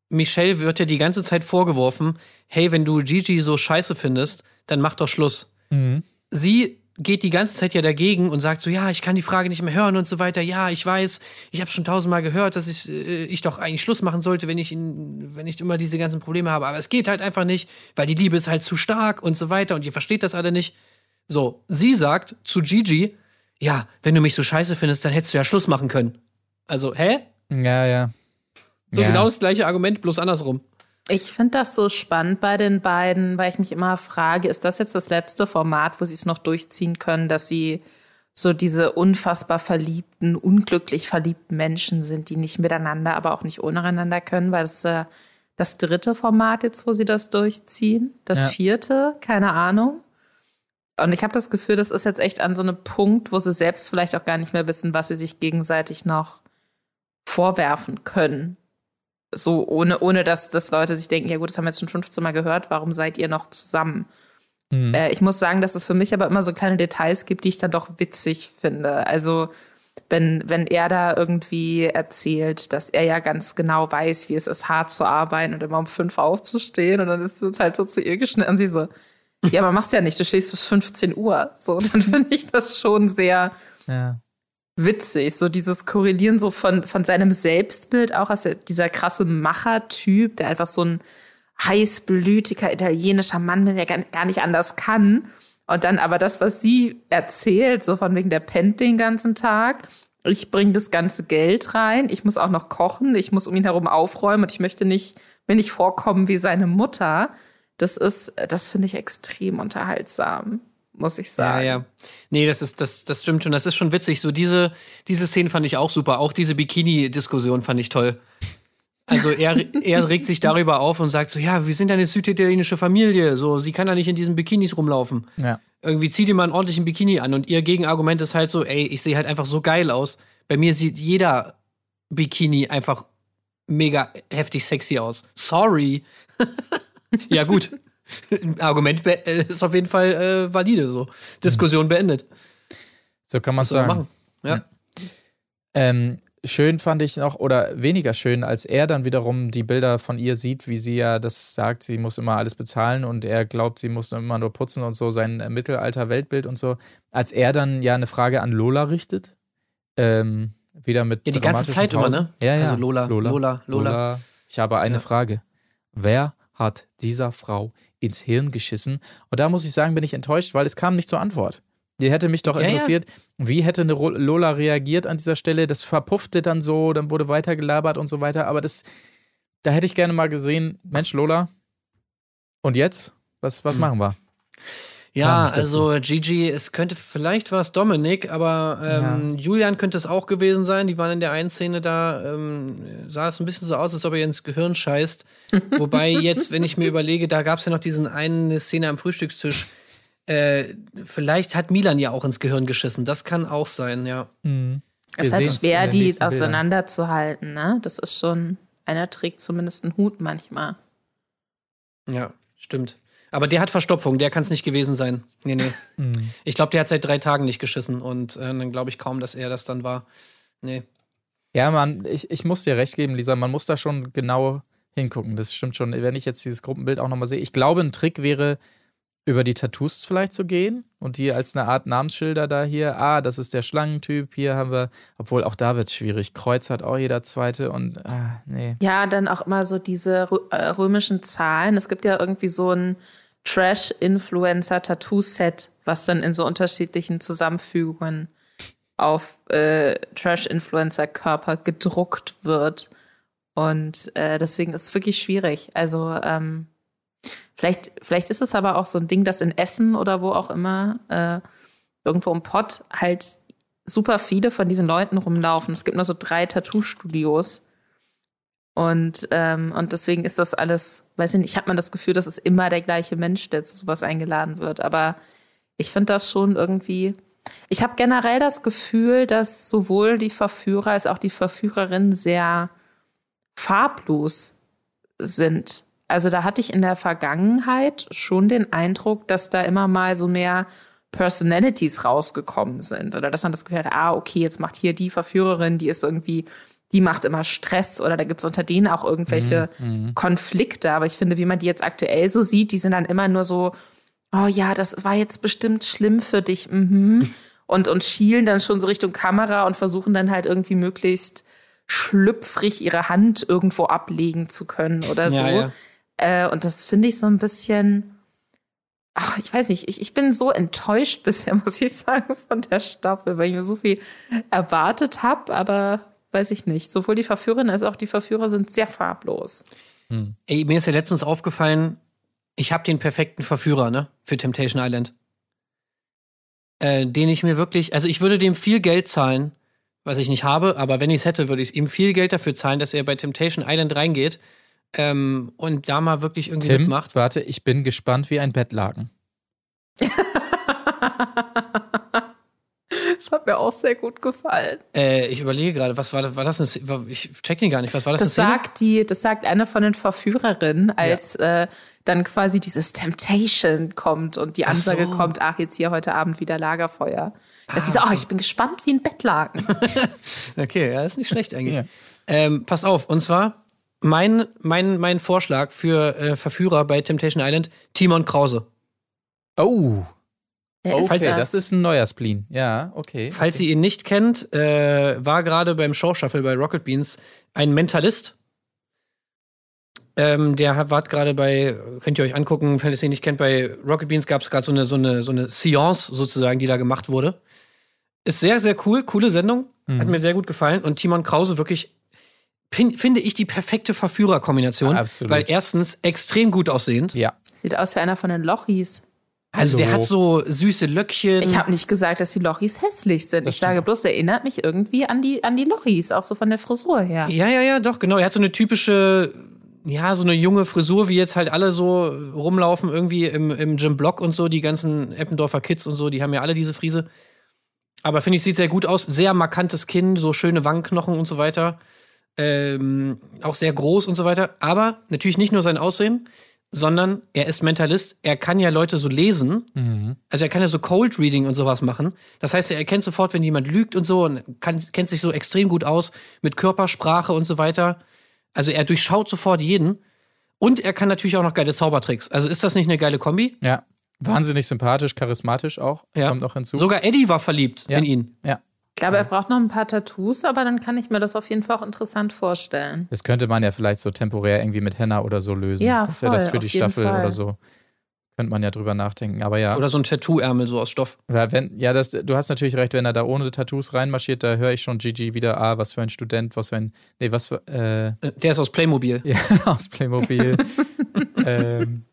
Michelle wird ja die ganze Zeit vorgeworfen, hey, wenn du Gigi so scheiße findest, dann mach doch Schluss. Mhm. Sie geht die ganze Zeit ja dagegen und sagt so, ja, ich kann die Frage nicht mehr hören und so weiter. Ja, ich weiß, ich habe schon tausendmal gehört, dass ich, äh, ich doch eigentlich Schluss machen sollte, wenn ich, in, wenn ich immer diese ganzen Probleme habe. Aber es geht halt einfach nicht, weil die Liebe ist halt zu stark und so weiter und ihr versteht das alle nicht. So, sie sagt zu Gigi, ja, wenn du mich so scheiße findest, dann hättest du ja Schluss machen können. Also, hä? Ja, ja. So ja. genau das gleiche Argument, bloß andersrum. Ich finde das so spannend bei den beiden, weil ich mich immer frage, ist das jetzt das letzte Format, wo sie es noch durchziehen können, dass sie so diese unfassbar verliebten, unglücklich verliebten Menschen sind, die nicht miteinander, aber auch nicht untereinander können, weil es äh, das dritte Format jetzt, wo sie das durchziehen, das Ja. vierte, keine Ahnung. Und ich habe das Gefühl, das ist jetzt echt an so einem Punkt, wo sie selbst vielleicht auch gar nicht mehr wissen, was sie sich gegenseitig noch vorwerfen können. So ohne, ohne dass, dass Leute sich denken, ja gut, das haben wir jetzt schon 15 Mal gehört, warum seid ihr noch zusammen? Mhm. Äh, ich muss sagen, dass es für mich aber immer so kleine Details gibt, die ich dann doch witzig finde. Also wenn, wenn er da irgendwie erzählt, dass er ja ganz genau weiß, wie es ist, hart zu arbeiten und immer um fünf aufzustehen und dann ist es halt so zu ihr geschnitten und sie so, (laughs) ja, aber machst ja nicht, du stehst bis 15 Uhr. So, dann finde ich das schon sehr, ja. Witzig, so dieses Korrelieren so von, von seinem Selbstbild auch, als dieser krasse Machertyp, der einfach so ein heißblütiger italienischer Mann, der gar, gar nicht anders kann. Und dann aber das, was sie erzählt, so von wegen der pennt den ganzen Tag. Ich bringe das ganze Geld rein. Ich muss auch noch kochen. Ich muss um ihn herum aufräumen und ich möchte nicht, mir nicht vorkommen wie seine Mutter. Das ist, das finde ich extrem unterhaltsam, muss ich Ja, sagen. ja. Nee, das ist, das, das stimmt schon. Das ist schon witzig. So diese, diese Szene fand ich auch super. Auch diese Bikini-Diskussion fand ich toll. Also er, (laughs) er regt sich darüber auf und sagt so, ja, wir sind ja eine süditalienische Familie. So, sie kann ja nicht in diesen Bikinis rumlaufen. Ja. Irgendwie zieh dir mal einen ordentlichen Bikini an. Und ihr Gegenargument ist halt so, ey, ich sehe halt einfach so geil aus. Bei mir sieht jeder Bikini einfach mega heftig sexy aus. Sorry. (laughs) ja, gut. (laughs) Argument äh, ist auf jeden Fall äh, valide so. Diskussion beendet. So kann man man sagen. machen? Ja. Ähm, schön fand ich noch, oder weniger schön, als er dann wiederum die Bilder von ihr sieht, wie sie ja das sagt, sie muss immer alles bezahlen und er glaubt, sie muss immer nur putzen und so, sein äh, Mittelalter-Weltbild und so. Als er dann ja eine Frage an Lola richtet, ähm, wieder mit Ja, die ganze Zeit immer, Pausen. ne? Ja, ja. Also Lola, Lola, Lola. Ich habe eine Ja. Frage. Wer hat dieser Frau ins Hirn geschissen? Und da muss ich sagen, bin ich enttäuscht, weil es kam nicht zur Antwort. Die hätte mich doch Ja, ja. interessiert, wie hätte eine Lola reagiert an dieser Stelle? Das verpuffte dann so, dann wurde weiter gelabert und so weiter. Aber das, da hätte ich gerne mal gesehen, Mensch, Lola, und jetzt? Was, was Hm. machen wir? Ja, also Gigi, es könnte, vielleicht war es Dominik, aber ähm, Julian könnte es auch gewesen sein. Die waren in der einen Szene da, ähm, sah es ein bisschen so aus, als ob er ihr ins Gehirn scheißt. (laughs) Wobei jetzt, wenn ich mir überlege, da gab es ja noch diesen eine Szene am Frühstückstisch. Äh, vielleicht hat Milan ja auch ins Gehirn geschissen. Das kann auch sein, ja. Wir Es ist halt schwer, die auseinanderzuhalten, ne? Das ist schon, einer trägt zumindest einen Hut manchmal. Ja, stimmt. Aber der hat Verstopfung, der kann es nicht gewesen sein. Nee, nee. (laughs) Mhm. Ich glaube, der hat seit drei Tagen nicht geschissen und äh, dann glaube ich kaum, dass er das dann war. Nee. Ja, man, ich, ich muss dir recht geben, Lisa, man muss da schon genau hingucken. Das stimmt schon. Wenn ich jetzt dieses Gruppenbild auch nochmal sehe, ich glaube, ein Trick wäre, über die Tattoos vielleicht zu gehen und die als eine Art Namensschilder da hier, ah, das ist der Schlangentyp, hier haben wir, obwohl auch da wird es schwierig. Kreuz hat auch jeder zweite und, ah, nee. Ja, dann auch immer so diese äh, römischen Zahlen. Es gibt ja irgendwie so ein Trash-Influencer-Tattoo-Set, was dann in so unterschiedlichen Zusammenfügungen auf äh, Trash-Influencer-Körper gedruckt wird. Und äh, deswegen ist es wirklich schwierig. Also ähm, vielleicht, vielleicht ist es aber auch so ein Ding, dass in Essen oder wo auch immer äh, irgendwo im Pott halt super viele von diesen Leuten rumlaufen. Es gibt nur so drei Tattoo-Studios. Und, ähm, und deswegen ist das alles, weiß ich nicht, hat man das Gefühl, dass es immer der gleiche Mensch, der zu sowas eingeladen wird. Aber ich finde das schon irgendwie. Ich habe generell das Gefühl, dass sowohl die Verführer als auch die Verführerin sehr farblos sind. Also da hatte ich in der Vergangenheit schon den Eindruck, dass da immer mal so mehr Personalities rausgekommen sind. Oder dass man das Gefühl hat, ah, okay, jetzt macht hier die Verführerin, die ist irgendwie, die macht immer Stress oder da gibt's unter denen auch irgendwelche Konflikte. Aber ich finde, wie man die jetzt aktuell so sieht, die sind dann immer nur so, oh ja, das war jetzt bestimmt schlimm für dich. Mhm. (laughs) Und, und schielen dann schon so Richtung Kamera und versuchen dann halt irgendwie möglichst schlüpfrig ihre Hand irgendwo ablegen zu können oder so. Ja, ja. Äh, und das finde ich so ein bisschen, ach, ich weiß nicht, ich, ich bin so enttäuscht (laughs) bisher, muss ich sagen, von der Staffel, weil ich mir so viel erwartet habe, aber weiß ich nicht. Sowohl die Verführerin als auch die Verführer sind sehr farblos. Ey, mir ist ja letztens aufgefallen, ich habe den perfekten Verführer, ne, für Temptation Island. Äh, den ich mir wirklich, also ich würde dem viel Geld zahlen, was ich nicht habe, aber wenn ich es hätte, würde ich ihm viel Geld dafür zahlen, dass er bei Temptation Island reingeht ähm, und da mal wirklich irgendwie Tim, mitmacht. warte, ich bin gespannt wie ein Bettlaken. (laughs) Das hat mir auch sehr gut gefallen. Äh, ich überlege gerade, was war das? War das eine, ich check ihn gar nicht. Was war das? Das eine Szene? sagt die, das sagt eine von den Verführerinnen, als äh, dann quasi dieses Temptation kommt und die Ansage so. kommt, ach, jetzt hier heute Abend wieder Lagerfeuer. Dass Ah, sie so, ach, okay. ich bin gespannt wie ein Bettlaken. (laughs) Okay, ja, ist nicht schlecht eigentlich. Ja. Ähm, passt auf, und zwar mein, mein, mein Vorschlag für äh, Verführer bei Temptation Island, Timon Krause. Oh, ist okay, das ist ein neuer Spleen. Ja, okay. Falls ihr ihn nicht kennt, äh, war gerade beim Showshuffle bei Rocket Beans ein Mentalist. Ähm, der hat- war gerade bei, könnt ihr euch angucken, wenn ihr es nicht kennt, bei Rocket Beans gab es gerade so eine, so, eine, so eine Seance sozusagen, die da gemacht wurde. Ist sehr, sehr cool, coole Sendung. Hat mir sehr gut gefallen. Und Timon Krause wirklich, fin, finde ich, die perfekte Verführerkombination. Absolut. Weil erstens extrem gut aussehend. Ja. Sieht aus wie einer von den Lochis. Also der hat so süße Löckchen. Ich habe nicht gesagt, dass die Lochis hässlich sind. Das ich sage bloß, der erinnert mich irgendwie an die, an die Lochis, auch so von der Frisur her. Ja, ja, ja, doch, genau. Er hat so eine typische, ja, so eine junge Frisur, wie jetzt halt alle so rumlaufen, irgendwie im, im Jim Block und so, die ganzen Eppendorfer Kids und so, die haben ja alle diese Frise. Aber finde ich, sieht sehr gut aus. Sehr markantes Kinn, so schöne Wangenknochen und so weiter. Ähm, auch sehr groß und so weiter. Aber natürlich nicht nur sein Aussehen, sondern er ist Mentalist. Er kann ja Leute so lesen. Also er kann ja so Cold Reading und sowas machen. Das heißt, er erkennt sofort, wenn jemand lügt und so und kann, kennt sich so extrem gut aus mit Körpersprache und so weiter. Also er durchschaut sofort jeden. Und er kann natürlich auch noch geile Zaubertricks. Also ist das nicht eine geile Kombi? Ja. Wahnsinnig sympathisch, charismatisch auch. Ja. Kommt noch hinzu. Sogar Eddie war verliebt Ja. in ihn. ja. Glaube, er braucht noch ein paar Tattoos, aber dann kann ich mir das auf jeden Fall auch interessant vorstellen. Das könnte man ja vielleicht so temporär irgendwie mit Henna oder so lösen. Ja, Dass er das voll, für die Staffel Fall. oder so. Könnte man ja drüber nachdenken. Aber ja. Oder so ein Tattoo-Ärmel so aus Stoff. Ja, wenn, ja, das, du hast natürlich recht, wenn er da ohne Tattoos reinmarschiert, da höre ich schon Gigi wieder, ah, was für ein Student, was für ein, nee, was für, äh, Äh, Der ist aus Playmobil. (laughs) ja, aus Playmobil. (laughs) ähm,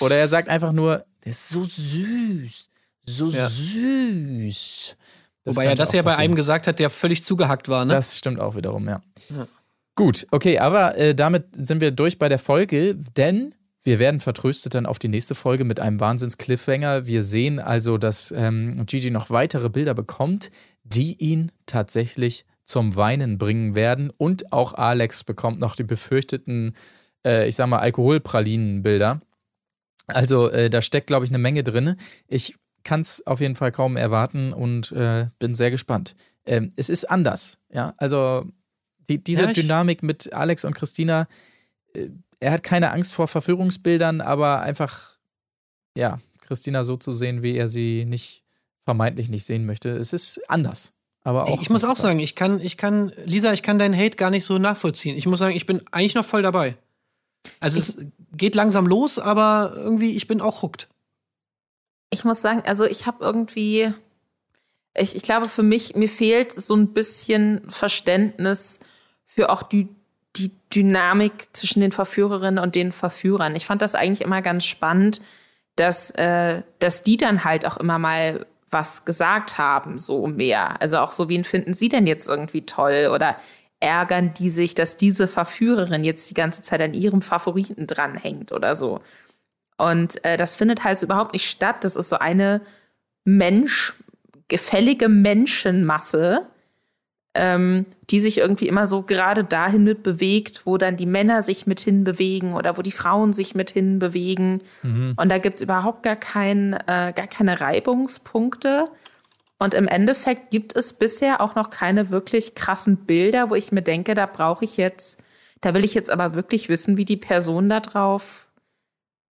oder er sagt einfach nur, der ist so süß, so Ja. süß. Das Wobei er das ja bei einem gesagt hat, der völlig zugehackt war, ne? Das stimmt auch wiederum, ja. Ja. Gut, okay, aber äh, damit sind wir durch bei der Folge, denn wir werden vertröstet dann auf die nächste Folge mit einem Wahnsinns-Cliffhanger. Wir sehen also, dass ähm, Gigi noch weitere Bilder bekommt, die ihn tatsächlich zum Weinen bringen werden. Und auch Alex bekommt noch die befürchteten, äh, ich sag mal, Alkoholpralinen-Bilder. Also äh, da steckt, glaube ich, eine Menge drin. Ich kann es auf jeden Fall kaum erwarten und äh, bin sehr gespannt. Ähm, es ist anders, ja. Also die, diese Ja, ich- Dynamik mit Alex und Christina, äh, er hat keine Angst vor Verführungsbildern, aber einfach, ja, Christina so zu sehen, wie er sie nicht, vermeintlich nicht sehen möchte. Es ist anders. Aber auch ich muss auch sagen, ich kann, ich kann, Lisa, ich kann deinen Hate gar nicht so nachvollziehen. Ich muss sagen, ich bin eigentlich noch voll dabei. Also es geht langsam los, aber irgendwie, ich bin auch hooked. Ich muss sagen, also ich habe irgendwie, ich, ich glaube für mich, mir fehlt so ein bisschen Verständnis für auch die, die Dynamik zwischen den Verführerinnen und den Verführern. Ich fand das eigentlich immer ganz spannend, dass, äh, dass die dann halt auch immer mal was gesagt haben, so mehr. Also auch so, wen finden sie denn jetzt irgendwie toll? Oder ärgern die sich, dass diese Verführerin jetzt die ganze Zeit an ihrem Favoriten dranhängt oder so? Und äh, das findet halt so überhaupt nicht statt. Das ist so eine Mensch, gefällige Menschenmasse, ähm, die sich irgendwie immer so gerade dahin mit bewegt, wo dann die Männer sich mit hinbewegen oder wo die Frauen sich mit hinbewegen. Mhm. Und da gibt's überhaupt gar, kein, äh, gar keine Reibungspunkte. Und im Endeffekt gibt es bisher auch noch keine wirklich krassen Bilder, wo ich mir denke, da brauche ich jetzt, da will ich jetzt aber wirklich wissen, wie die Person da drauf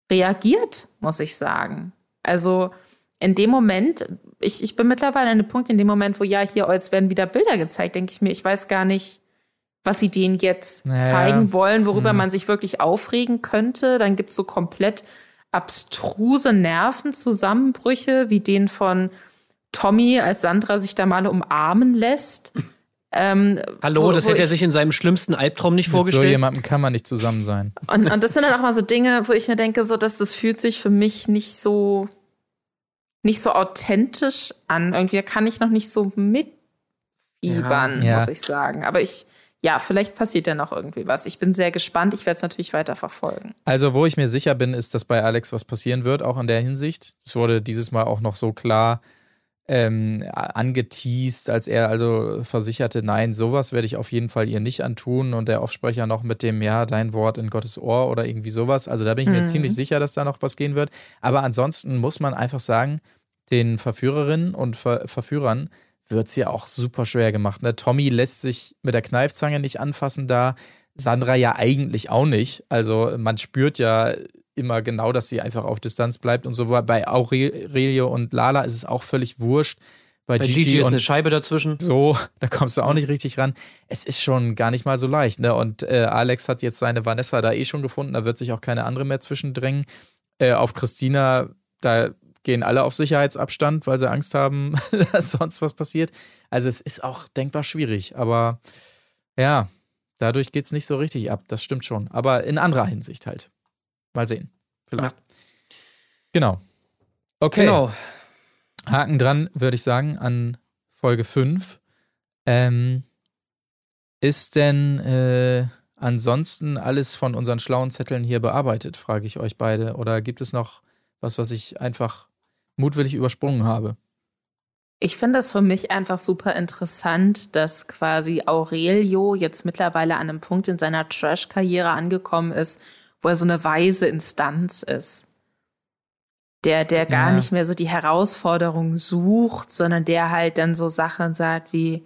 reagiert, muss ich sagen. Also in dem Moment, ich, ich bin mittlerweile an einem Punkt, in dem Moment, wo ja, hier, oh, jetzt werden wieder Bilder gezeigt, denke ich mir, ich weiß gar nicht, was sie denen jetzt Naja. zeigen wollen, worüber man sich wirklich aufregen könnte. Dann gibt's so komplett abstruse Nervenzusammenbrüche, wie den von Tommy, als Sandra sich da mal umarmen lässt. Ähm, Hallo, wo- das wo hätte er ich- sich in seinem schlimmsten Albtraum nicht Mit so vorgestellt. jemandem kann man nicht zusammen sein. Und, und das sind dann auch mal so Dinge, wo ich mir denke, so, dass das fühlt sich für mich nicht so, nicht so authentisch an. Irgendwie kann ich noch nicht so mitfiebern, Ja. Ja. muss ich sagen. Aber ich, ja, vielleicht passiert ja noch irgendwie was. Ich bin sehr gespannt. Ich werde es natürlich weiter verfolgen. Also, wo ich mir sicher bin, ist, dass bei Alex was passieren wird, auch in der Hinsicht. Es wurde dieses Mal auch noch so klar ähm, angeteased, als er also versicherte, nein, sowas werde ich auf jeden Fall ihr nicht antun. Und der Offsprecher noch mit dem, ja, dein Wort in Gottes Ohr oder irgendwie sowas. Also da bin ich mir ziemlich sicher, dass da noch was gehen wird. Aber ansonsten muss man einfach sagen, den Verführerinnen und Ver Verführern wird es ja auch super schwer gemacht. Ne? Tommy lässt sich mit der Kneifzange nicht anfassen da. Sandra ja eigentlich auch nicht. Also man spürt ja immer genau, dass sie einfach auf Distanz bleibt und so. Bei Aurelio und Lala ist es auch völlig wurscht. Bei, Bei Gigi, Gigi ist eine Scheibe dazwischen. so, da kommst du auch nicht richtig ran. Es ist schon gar nicht mal so leicht. Ne? Und äh, Alex hat jetzt seine Vanessa da eh schon gefunden. Da wird sich auch keine andere mehr zwischendrängen. Äh, auf Christina, da gehen alle auf Sicherheitsabstand, weil sie Angst haben, (laughs) dass sonst was passiert. Also es ist auch denkbar schwierig. Aber ja, dadurch geht es nicht so richtig ab. Das stimmt schon. Aber in anderer Hinsicht halt. Mal sehen. Vielleicht. Genau. Okay. Genau. Haken dran, würde ich sagen, an Folge 5. Ähm, ist denn äh, ansonsten alles von unseren schlauen Zetteln hier bearbeitet, frage ich euch beide. Oder gibt es noch was, was ich einfach mutwillig übersprungen habe? Ich finde das für mich einfach super interessant, dass quasi Aurelio jetzt mittlerweile an einem Punkt in seiner Trash-Karriere angekommen ist, wo er so eine weise Instanz ist. Der, der gar Ja. nicht mehr so die Herausforderung sucht, sondern der halt dann so Sachen sagt wie,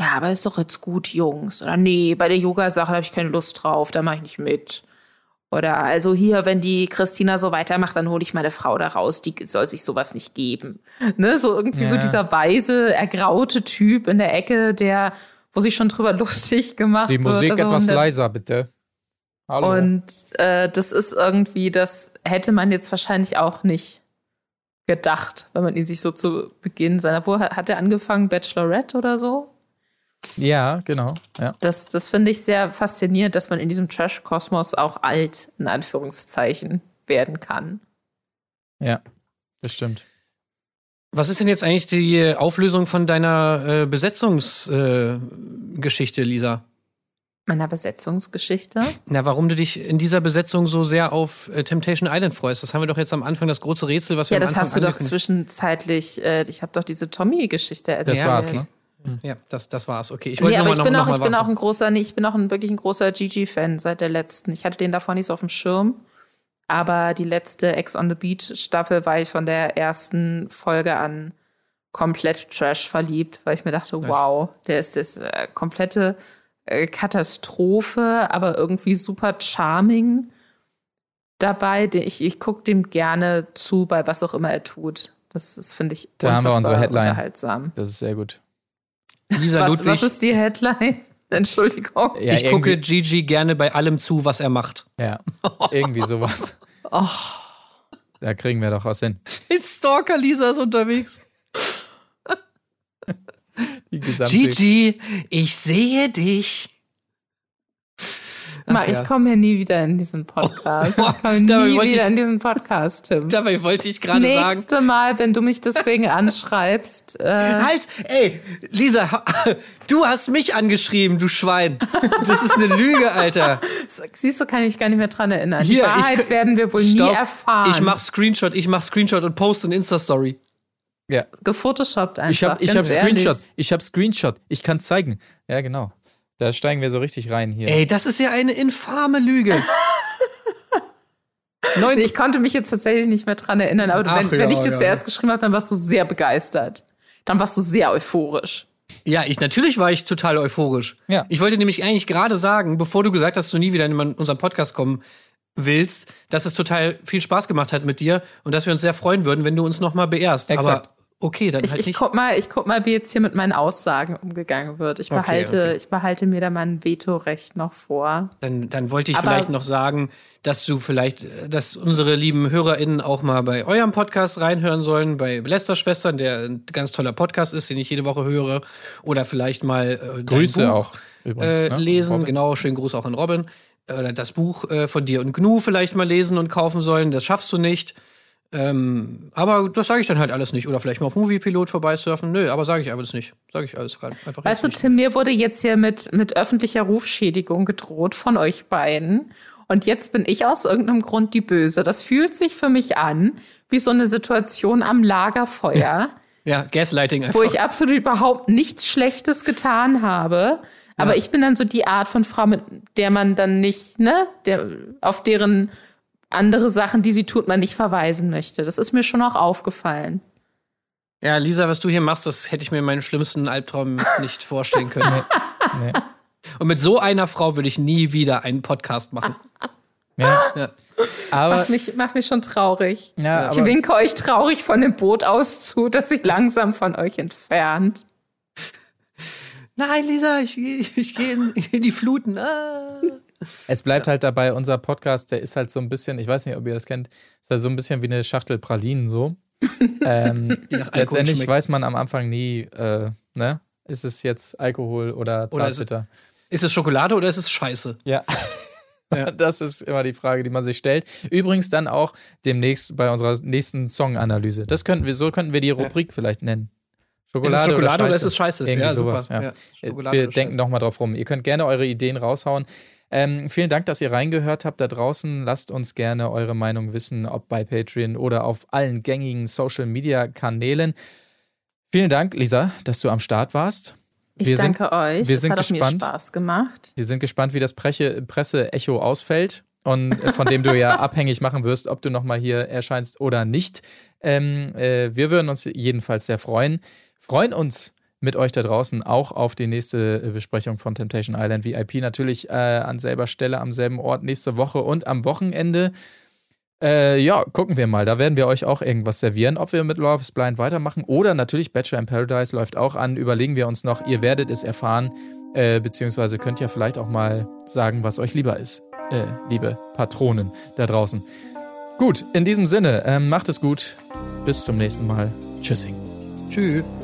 ja, aber ist doch jetzt gut, Jungs. Oder nee, bei der Yoga-Sache habe ich keine Lust drauf, da mache ich nicht mit. Oder also hier, wenn die Christina so weitermacht, dann hole ich meine Frau da raus, die soll sich sowas nicht geben. Ne, so irgendwie so Ja. dieser weise, ergraute Typ in der Ecke, der, wo sich schon drüber (laughs) lustig gemacht Die wird. Musik also etwas leiser, bitte. Hallo. Und äh, das ist irgendwie, das hätte man jetzt wahrscheinlich auch nicht gedacht, wenn man ihn sich so zu Beginn seiner, wo hat er angefangen, Bachelorette oder so? ja, genau. Ja. Das, das finde ich sehr faszinierend, dass man in diesem Trash-Kosmos auch alt, in Anführungszeichen, werden kann. ja, das stimmt. Was ist denn jetzt eigentlich die Auflösung von deiner äh, Besetzungsgeschichte, äh, Lisa? Meiner Besetzungsgeschichte. Na, warum du dich in dieser Besetzung so sehr auf äh, Temptation Island freust? Das haben wir doch jetzt am Anfang, das große Rätsel, was wir Ja, am das Anfang hast du doch zwischenzeitlich, äh, ich habe doch diese Tommy-Geschichte erzählt. Das war's, ne? Ja, das, das war's. Okay, ich Nee, wollte aber nur ich mal bin, noch, auch, noch ich bin auch ein großer, nee, ich bin auch ein, wirklich ein großer Gigi-Fan seit der letzten. Ich hatte den davor nicht so auf dem Schirm. Aber die letzte Ex on the Beach Staffel war ich von der ersten Folge an komplett Trash verliebt, weil ich mir dachte, wow, der ist das äh, komplette äh, Katastrophe, aber irgendwie super charming dabei. Ich, ich gucke dem gerne zu, bei was auch immer er tut. Das, das finde ich Da haben wir unsere Headline. unterhaltsam. Das ist sehr gut. Lisa Was, Ludwig, was ist die Headline? (laughs) Entschuldigung. Ja, ich gucke Gigi gerne bei allem zu, was er macht. Ja, irgendwie sowas. (laughs) Oh. Da kriegen wir doch was hin. Stalker Lisa ist unterwegs. Gigi, ich sehe dich. Mal, ja. ich komme hier nie wieder in diesen Podcast. Ich komme (laughs) dabei nie wollte wieder ich- in diesen Podcast, Tim. Dabei wollte ich gerade sagen. Nächste Mal, wenn du mich deswegen (laughs) anschreibst, äh, Halt, ey, Lisa, du hast mich angeschrieben, du Schwein. Das ist eine Lüge, Alter. (laughs) siehst du, kann ich gar nicht mehr dran erinnern. Hier, Die Wahrheit ich- werden wir wohl nie Stopp. erfahren. Ich mach Screenshot, ich mach Screenshot und poste eine Insta-Story. Ja. gefotoshoppt einfach. Ich habe ich hab ehrlich. Screenshot. Ich habe Screenshot. Ich kann zeigen. Ja, genau. Da steigen wir so richtig rein hier. Ey, das ist ja eine infame Lüge. (laughs) Nee, 90 Ich konnte mich jetzt tatsächlich nicht mehr dran erinnern, aber Ach wenn, wenn ja, ich dir ja. zuerst geschrieben habe, dann warst du sehr begeistert. Dann warst du sehr euphorisch. Ja, ich natürlich war ich total euphorisch. Ja. Ich wollte nämlich eigentlich gerade sagen, bevor du gesagt hast, dass du nie wieder in unseren Podcast kommen willst, dass es total viel Spaß gemacht hat mit dir und dass wir uns sehr freuen würden, wenn du uns noch mal beehrst. Exakt. Aber okay, dann Ich, halt ich nicht. guck mal, ich guck mal, wie jetzt hier mit meinen Aussagen umgegangen wird. Ich Okay, behalte, okay. ich behalte mir da mein Vetorecht noch vor. Dann, dann wollte ich Aber- vielleicht noch sagen, dass du vielleicht, äh, dass unsere lieben HörerInnen auch mal bei eurem Podcast reinhören sollen, bei Lästerschwestern, der ein ganz toller Podcast ist, den ich jede Woche höre. Oder vielleicht mal äh, dein Grüße Buch, auch übrigens, äh, ne? lesen. Genau, schönen Gruß auch an Robin. Oder das Buch äh, von dir und Gnu vielleicht mal lesen und kaufen sollen. Das schaffst du nicht. Ähm, aber das sage ich dann halt alles nicht. Oder vielleicht mal auf Moviepilot vorbeisurfen. Nö, aber sage ich alles nicht. Sage ich alles einfach Weißt du, nicht. Tim, mir wurde jetzt hier mit, mit öffentlicher Rufschädigung gedroht von euch beiden. Und jetzt bin ich aus irgendeinem Grund die Böse. Das fühlt sich für mich an wie so eine Situation am Lagerfeuer, (laughs) Ja, Gaslighting einfach. wo ich absolut überhaupt nichts Schlechtes getan habe. Aber ich bin dann so die Art von Frau, mit der man dann nicht, ne, der, auf deren andere Sachen, die sie tut, man nicht verweisen möchte. Das ist mir schon auch aufgefallen. Ja, Lisa, was du hier machst, das hätte ich mir in meinem schlimmsten Albtraum nicht vorstellen können. (laughs) Nee. Und mit so einer Frau würde ich nie wieder einen Podcast machen. Ja. Ja. Aber, Macht mich, macht mich schon traurig. ja, Ich aber winke euch traurig von dem Boot aus zu, das sich langsam von euch entfernt. Nein, Lisa, ich, ich gehe in, in die Fluten. Ah. es bleibt halt dabei, unser Podcast, der ist halt so ein bisschen, ich weiß nicht, ob ihr das kennt, ist halt so ein bisschen wie eine Schachtel Pralinen so. (laughs) ähm, letztendlich schmeckt. weiß man am Anfang nie, äh, ne? Ist es jetzt Alkohol oder Oder ist es- Zartbitter? Ist es Schokolade oder ist es Scheiße? (laughs) Ja. Das ist immer die Frage, die man sich stellt. Übrigens dann auch demnächst bei unserer nächsten Song-Analyse. Das könnten wir, so könnten wir die Rubrik vielleicht nennen. Schokolade, ist es Schokolade oder, oder ist es Scheiße? Irgendwie ja, sowas, super. ja. Ja, wir denken Scheiße. noch mal drauf rum. Ihr könnt gerne eure Ideen raushauen. Ähm, vielen Dank, dass ihr reingehört habt da draußen. Lasst uns gerne eure Meinung wissen, ob bei Patreon oder auf allen gängigen Social-Media-Kanälen. Vielen Dank, Lisa, dass du am Start warst. Ich Wir sind- danke euch. wir es sind hat auch mir gespannt. Spaß gemacht. Wir sind gespannt, wie das Presse-Echo ausfällt und von dem du ja (laughs) abhängig machen wirst, ob du nochmal hier erscheinst oder nicht. Ähm, äh, wir würden uns jedenfalls sehr freuen. Freuen uns mit euch da draußen auch auf die nächste Besprechung von Temptation Island VIP. Natürlich äh, an selber Stelle, am selben Ort nächste Woche und am Wochenende. Äh, ja, gucken wir mal. Da werden wir euch auch irgendwas servieren. Ob wir mit Love is Blind weitermachen oder natürlich Bachelor in Paradise läuft auch an. Überlegen wir uns noch. Ihr werdet es erfahren. Äh, beziehungsweise könnt ihr vielleicht auch mal sagen, was euch lieber ist. Äh, liebe Patronen da draußen. Gut, in diesem Sinne, ähm, macht es gut. Bis zum nächsten Mal. Tschüssing. Tschüss.